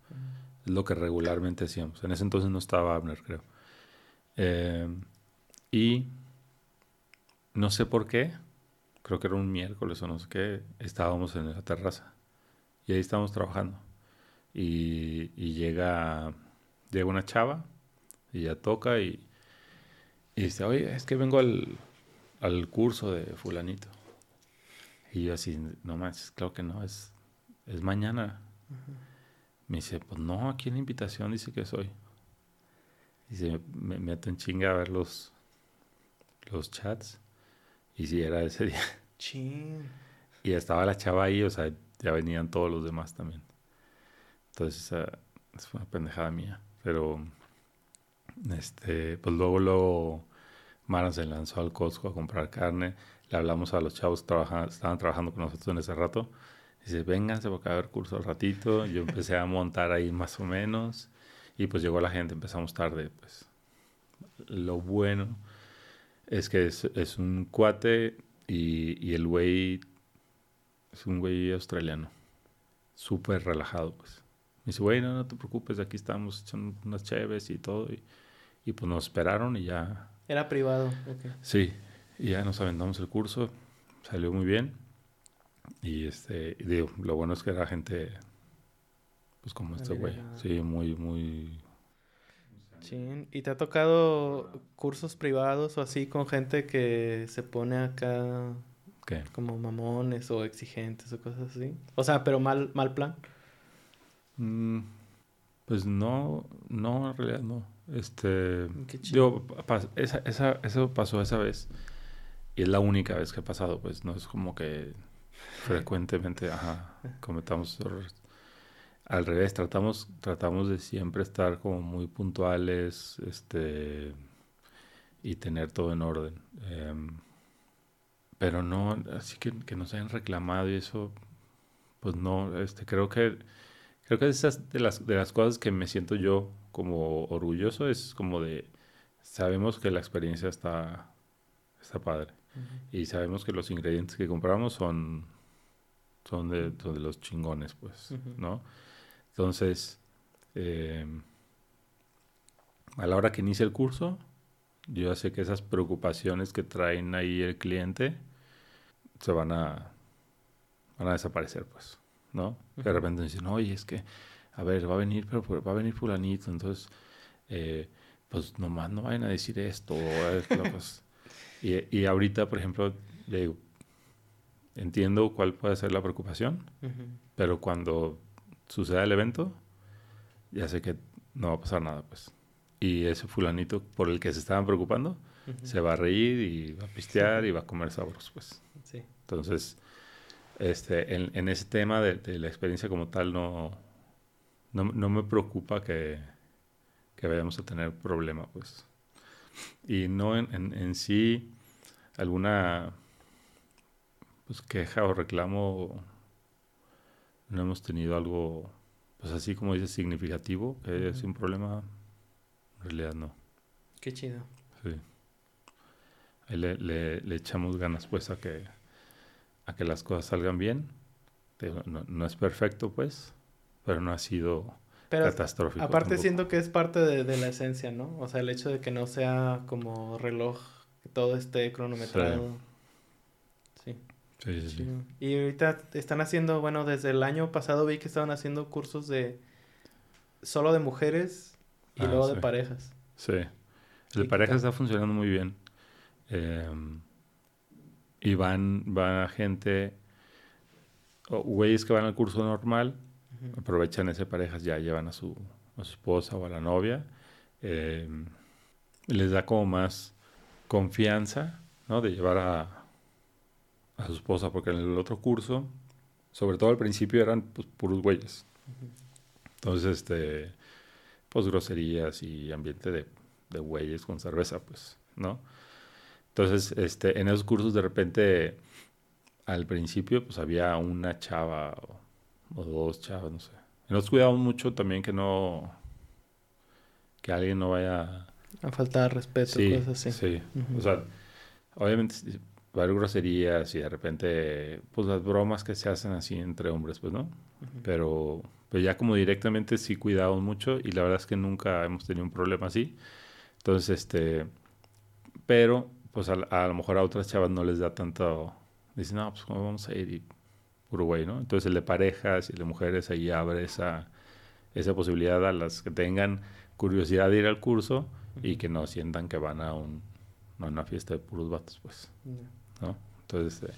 Es lo que regularmente hacíamos. En ese entonces no estaba Abner, creo. Eh, y no sé por qué, creo que era un miércoles o no sé qué, estábamos en la terraza y ahí estábamos trabajando. Y, llega, llega una chava y ya toca y, dice, oye, es que vengo al, al curso de fulanito. Y yo así, no manches, claro que no, es, es mañana. Me dice, pues no, aquí en la invitación dice que soy. Dice, me meto en chinga a ver los, los chats. Y si era ese día. Y estaba la chava ahí, o sea, ya venían todos los demás también. Entonces, esa, fue una pendejada mía. Pero, este, pues luego, luego, Mara se lanzó al Costco a comprar carne. Le hablamos a los chavos que estaban trabajando con nosotros en ese rato. Dice, vénganse porque va a haber curso al ratito. Yo empecé a montar ahí más o menos. Y pues llegó la gente, empezamos tarde. Pues lo bueno es que es, es un cuate y, y el güey es un güey australiano. Súper relajado, pues. Me dice, güey, no, no te preocupes, aquí estamos echando unas chéves y todo. Y, y, pues nos esperaron y ya. Era privado, Sí, y ya nos aventamos el curso, salió muy bien. Y este, y digo, lo bueno es que era gente, pues como este güey. Sí, muy, muy. Sí. ¿Y te ha tocado cursos privados o así con gente que se pone acá ¿Qué? como mamones o exigentes o cosas así? O sea, pero mal, mal plan. Mm, pues no, no, en realidad no. Este, yo, esa, esa, eso pasó esa vez y es la única vez que ha pasado, pues no es como que frecuentemente, ajá, cometamos errores. Al revés, tratamos, tratamos de siempre estar como muy puntuales, este, y tener todo en orden. Em, pero no, así que, que nos hayan reclamado y eso, pues no, este, creo que, creo que esas de las, de las cosas que me siento yo como orgulloso es como de, sabemos que la experiencia está, está padre. Y sabemos que los ingredientes que compramos son, son, de, los chingones, pues, ¿no? Entonces, eh, a la hora que inicia el curso, yo ya sé que esas preocupaciones que traen ahí el cliente se van a, van a desaparecer, pues, ¿no? De repente dicen, oye, es que, a ver, va a venir, pero va a venir fulanito, entonces, eh, pues nomás no vayan a decir esto, pues, y, y, ahorita, por ejemplo, le entiendo cuál puede ser la preocupación, pero cuando suceda el evento, ya sé que no va a pasar nada, pues. Y ese fulanito por el que se estaban preocupando, se va a reír y va a pistear y va a comer sabros, pues. Sí. Entonces, este, en, en ese tema de, la experiencia como tal, no, no, no me preocupa que, que, vayamos a tener problema, pues. Y no en, en, en sí alguna pues, queja o reclamo no hemos tenido algo, pues así como dices, significativo, que sido un problema. En realidad no. Qué chido. Sí. Ahí le, le, echamos ganas pues a que, a que las cosas salgan bien. No, no es perfecto pues, pero no ha sido catastrófico. Aparte siento que es parte de, de, la esencia, ¿no? O sea, el hecho de que no sea como reloj, que todo esté cronometrado. Sí, sí, Y ahorita están haciendo, bueno, desde el año pasado vi que estaban haciendo cursos de solo de mujeres y ah, luego de parejas. Sí. El de parejas está funcionando muy bien. Em, y van, van gente, o güeyes que van al curso normal, aprovechan ese parejas, ya llevan a su, a su esposa o a la novia. Em, les da como más confianza, ¿no? De llevar a, a su esposa, porque en el otro curso, sobre todo al principio, eran pues, puros güeyes. Entonces, este, pues groserías y ambiente de, de güeyes con cerveza, pues, ¿no? Entonces, este, en esos cursos de repente, al principio, pues había una chava o, dos chavas, no sé. Y nos cuidamos mucho también que no, que alguien no vaya... A faltar respeto, cosas así. Sí, o sea, obviamente va a haber groserías y de repente, pues las bromas que se hacen así entre hombres, pues, ¿no? Pero pues ya como directamente sí cuidamos mucho y la verdad es que nunca hemos tenido un problema así. Entonces, este, pero pues a, lo mejor a otras chavas no les da tanto, dicen, no, pues ¿cómo vamos a ir? Y Uruguay, ¿no? Entonces el de parejas y el de mujeres ahí abre esa, esa posibilidad a las que tengan curiosidad de ir al curso y que no sientan que van a un, una fiesta de puros vatos, pues. ¿no? Entonces, eh,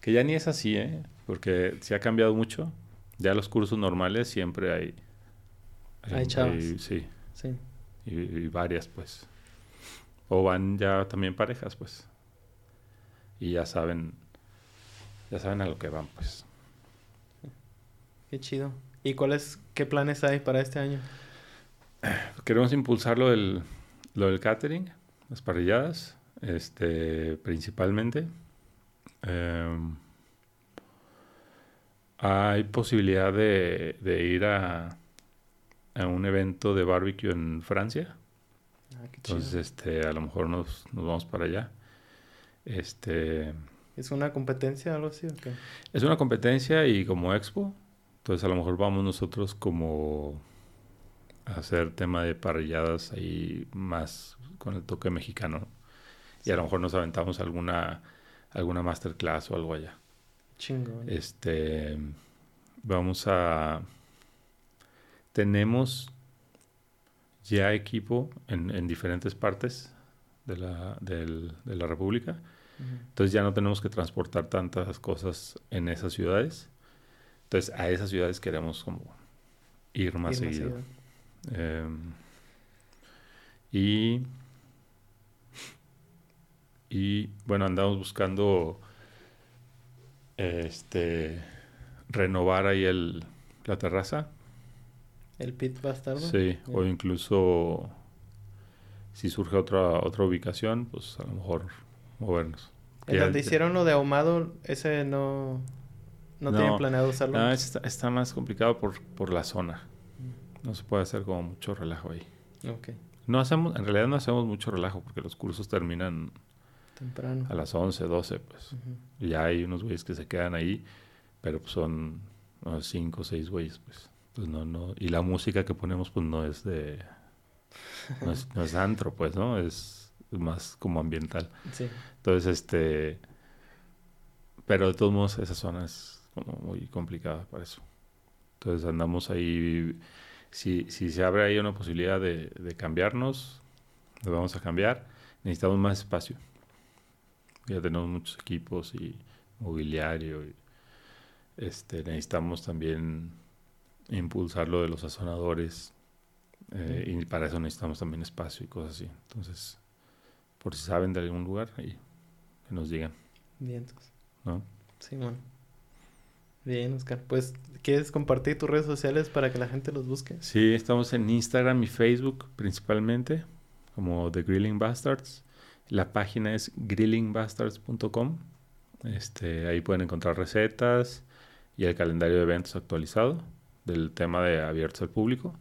que ya ni es así, ¿eh? Porque se ha cambiado mucho. Ya los cursos normales siempre hay... Hay, chavas. sí. Sí. Y, varias, pues. O van ya también parejas, pues. Y ya saben... Ya saben a lo que van, pues. Qué chido. ¿Y cuáles, qué planes hay para este año? Queremos impulsar lo del, lo del catering, las parrilladas este, principalmente. Em, hay posibilidad de, ir a, a, un evento de barbecue en Francia. Ah, Entonces, este, a lo mejor nos, nos, vamos para allá. Este, ¿Es una competencia o algo así? Es una competencia y como expo. Entonces, a lo mejor vamos nosotros como a hacer tema de parrilladas ahí más con el toque mexicano y a lo mejor nos aventamos alguna, alguna masterclass o algo allá. Chingón. Este, vamos a... Tenemos ya equipo en, en diferentes partes de la, del, de la República. Entonces ya no tenemos que transportar tantas cosas en esas ciudades. Entonces a esas ciudades queremos como ir más seguido. Em, y, y bueno, andamos buscando este renovar ahí el, la terraza. ¿El pit bastardo? Sí, o incluso si surge otra, otra ubicación, pues a lo mejor movernos. ¿En donde hicieron lo de ahumado, ese no, no, tienen planeado usarlo? No, está, está más complicado por, por la zona. No se puede hacer como mucho relajo ahí. Ok. No hacemos, en realidad no hacemos mucho relajo porque los cursos terminan temprano. A las 11, 12, pues. Ya hay unos güeyes que se quedan ahí, pero pues son 5 o 6 güeyes, pues. Pues no, no. Y la música que ponemos, pues no es de. No es, no es antro, pues, ¿no? Es más como ambiental. Sí. Entonces, este. Pero de todos modos, esa zona es como muy complicada para eso. Entonces andamos ahí. Si, si se abre ahí una posibilidad de, de cambiarnos, lo vamos a cambiar. Necesitamos más espacio. Ya tenemos muchos equipos y mobiliario. Y, este, necesitamos también impulsar lo de los sazonadores. Eh, y para eso necesitamos también espacio y cosas así. Entonces, por si saben de algún lugar, ahí que nos digan. Bien, ¿No? Sí, bueno. Bien, Oscar. Pues, ¿quieres compartir tus redes sociales para que la gente los busque? Sí, estamos en Instagram y Facebook principalmente, como The Grilling Bastards. La página es grillingbastards.com. Este, ahí pueden encontrar recetas y el calendario de eventos actualizado del tema de abiertos al público.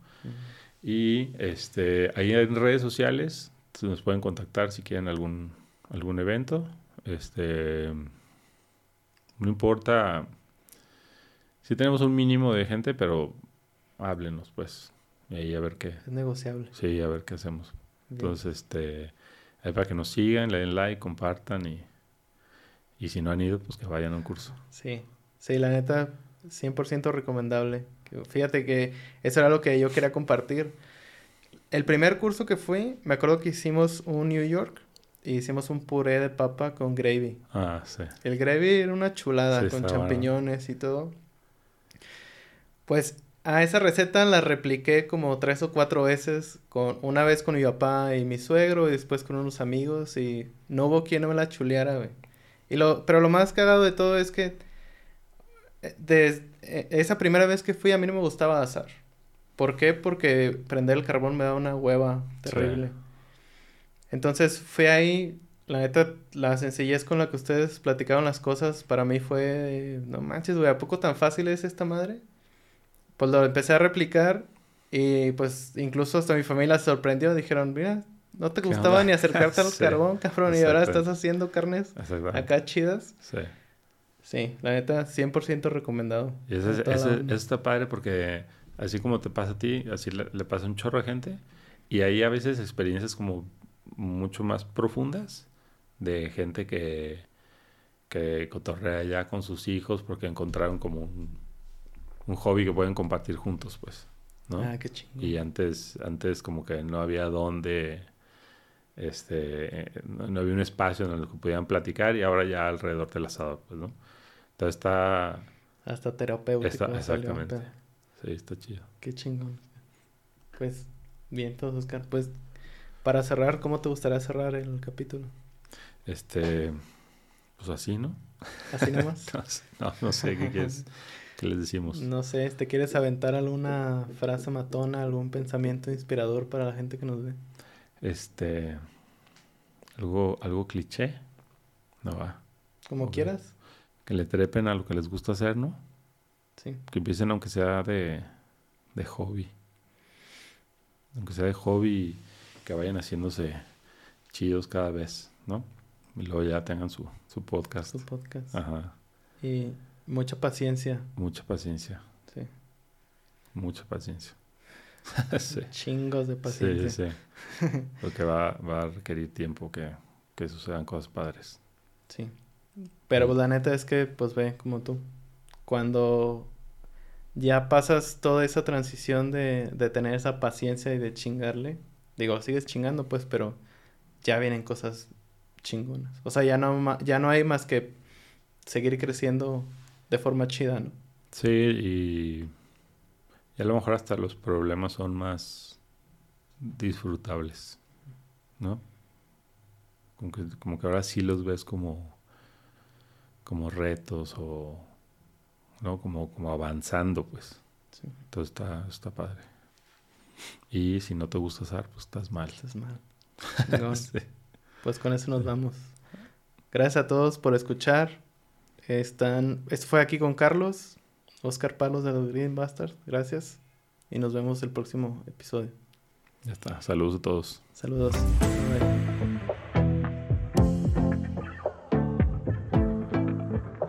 Y este, ahí en redes sociales nos pueden contactar si quieren algún, algún evento. Este, no importa si tenemos un mínimo de gente, pero háblenos, pues. Y ahí a ver qué. Es negociable. Sí, a ver qué hacemos. Entonces, este, ahí para que nos sigan, le den like, compartan y, y si no han ido, pues que vayan a un curso. Sí, sí, la neta, 100% recomendable. Fíjate que eso era lo que yo quería compartir. El primer curso que fui, me acuerdo que hicimos un New York y hicimos un puré de papa con gravy. Ah, sí. El gravy era una chulada con champiñones y todo. Pues a esa receta la repliqué como tres o cuatro veces, con, una vez con mi papá y mi suegro y después con unos amigos y no hubo quien no me la chuleara, güey. Y lo, pero lo más cagado de todo es que desde eh, esa primera vez que fui a mí no me gustaba asar. ¿Por qué? Porque prender el carbón me da una hueva terrible. Entonces fui ahí, la neta, la sencillez con la que ustedes platicaron las cosas para mí fue, no manches, güey, ¿a poco tan fácil es esta madre? Pues lo empecé a replicar y pues incluso hasta mi familia se sorprendió. Dijeron, mira, no te gustaba ni acercarte al carbón, cabrón, y ahora estás haciendo carnes acá chidas. Sí. Sí, la neta, 100% recomendado. Y eso, eso, está padre porque así como te pasa a ti, así le, pasa a un chorro de gente. Y hay a veces experiencias como mucho más profundas de gente que, que cotorrea ya con sus hijos porque encontraron como un, un hobby que pueden compartir juntos, pues, ¿no? Ah, qué chingón. Y antes, antes como que no había dónde, este, no, había un espacio en el que pudieran platicar y ahora ya alrededor del asador, pues, ¿no? Entonces está... Hasta terapéutico. exactamente. Sí, está chido. Qué chingón. Pues, bien, todos, Oscar. Pues, para cerrar, ¿cómo te gustaría cerrar el capítulo? Este, pues así, ¿no? ¿Así nomás? no, no, sé qué quieres. ¿Qué les decimos? No sé, ¿te quieres aventar alguna frase matona, algún pensamiento inspirador para la gente que nos ve? Este. Algo, algo cliché. No va. Como quieras. Que le trepen a lo que les gusta hacer, ¿no? Sí. Que empiecen aunque sea de, de hobby. Aunque sea de hobby, que vayan haciéndose chidos cada vez, ¿no? Y luego ya tengan su, su podcast. Su podcast. Ajá. Y Mucha paciencia. Mucha paciencia. Sí. Mucha paciencia. sí. Chingos de paciencia. Sí, sí. Porque va, va a requerir tiempo que, que sucedan cosas padres. Sí. Pero pues, la neta es que, pues ve, como tú, cuando ya pasas toda esa transición de, de tener esa paciencia y de chingarle. Digo, sigues chingando, pues, pero ya vienen cosas chingonas. O sea, ya no, ya no hay más que seguir creciendo de forma chida, ¿no? Sí, y, y a lo mejor hasta los problemas son más disfrutables, ¿no? Como que, como que ahora sí los ves como, como retos o, ¿no? Como, como avanzando, pues. Entonces está, está padre. Y si no te gusta usar, pues estás mal. Estás mal. Pues con eso nos vamos. Gracias a todos por escuchar. Están, esto fue aquí con Carlos, Oscar Palos de los Green Bastards. Gracias. Y nos vemos el próximo episodio. Ya está. Saludos a todos. Saludos.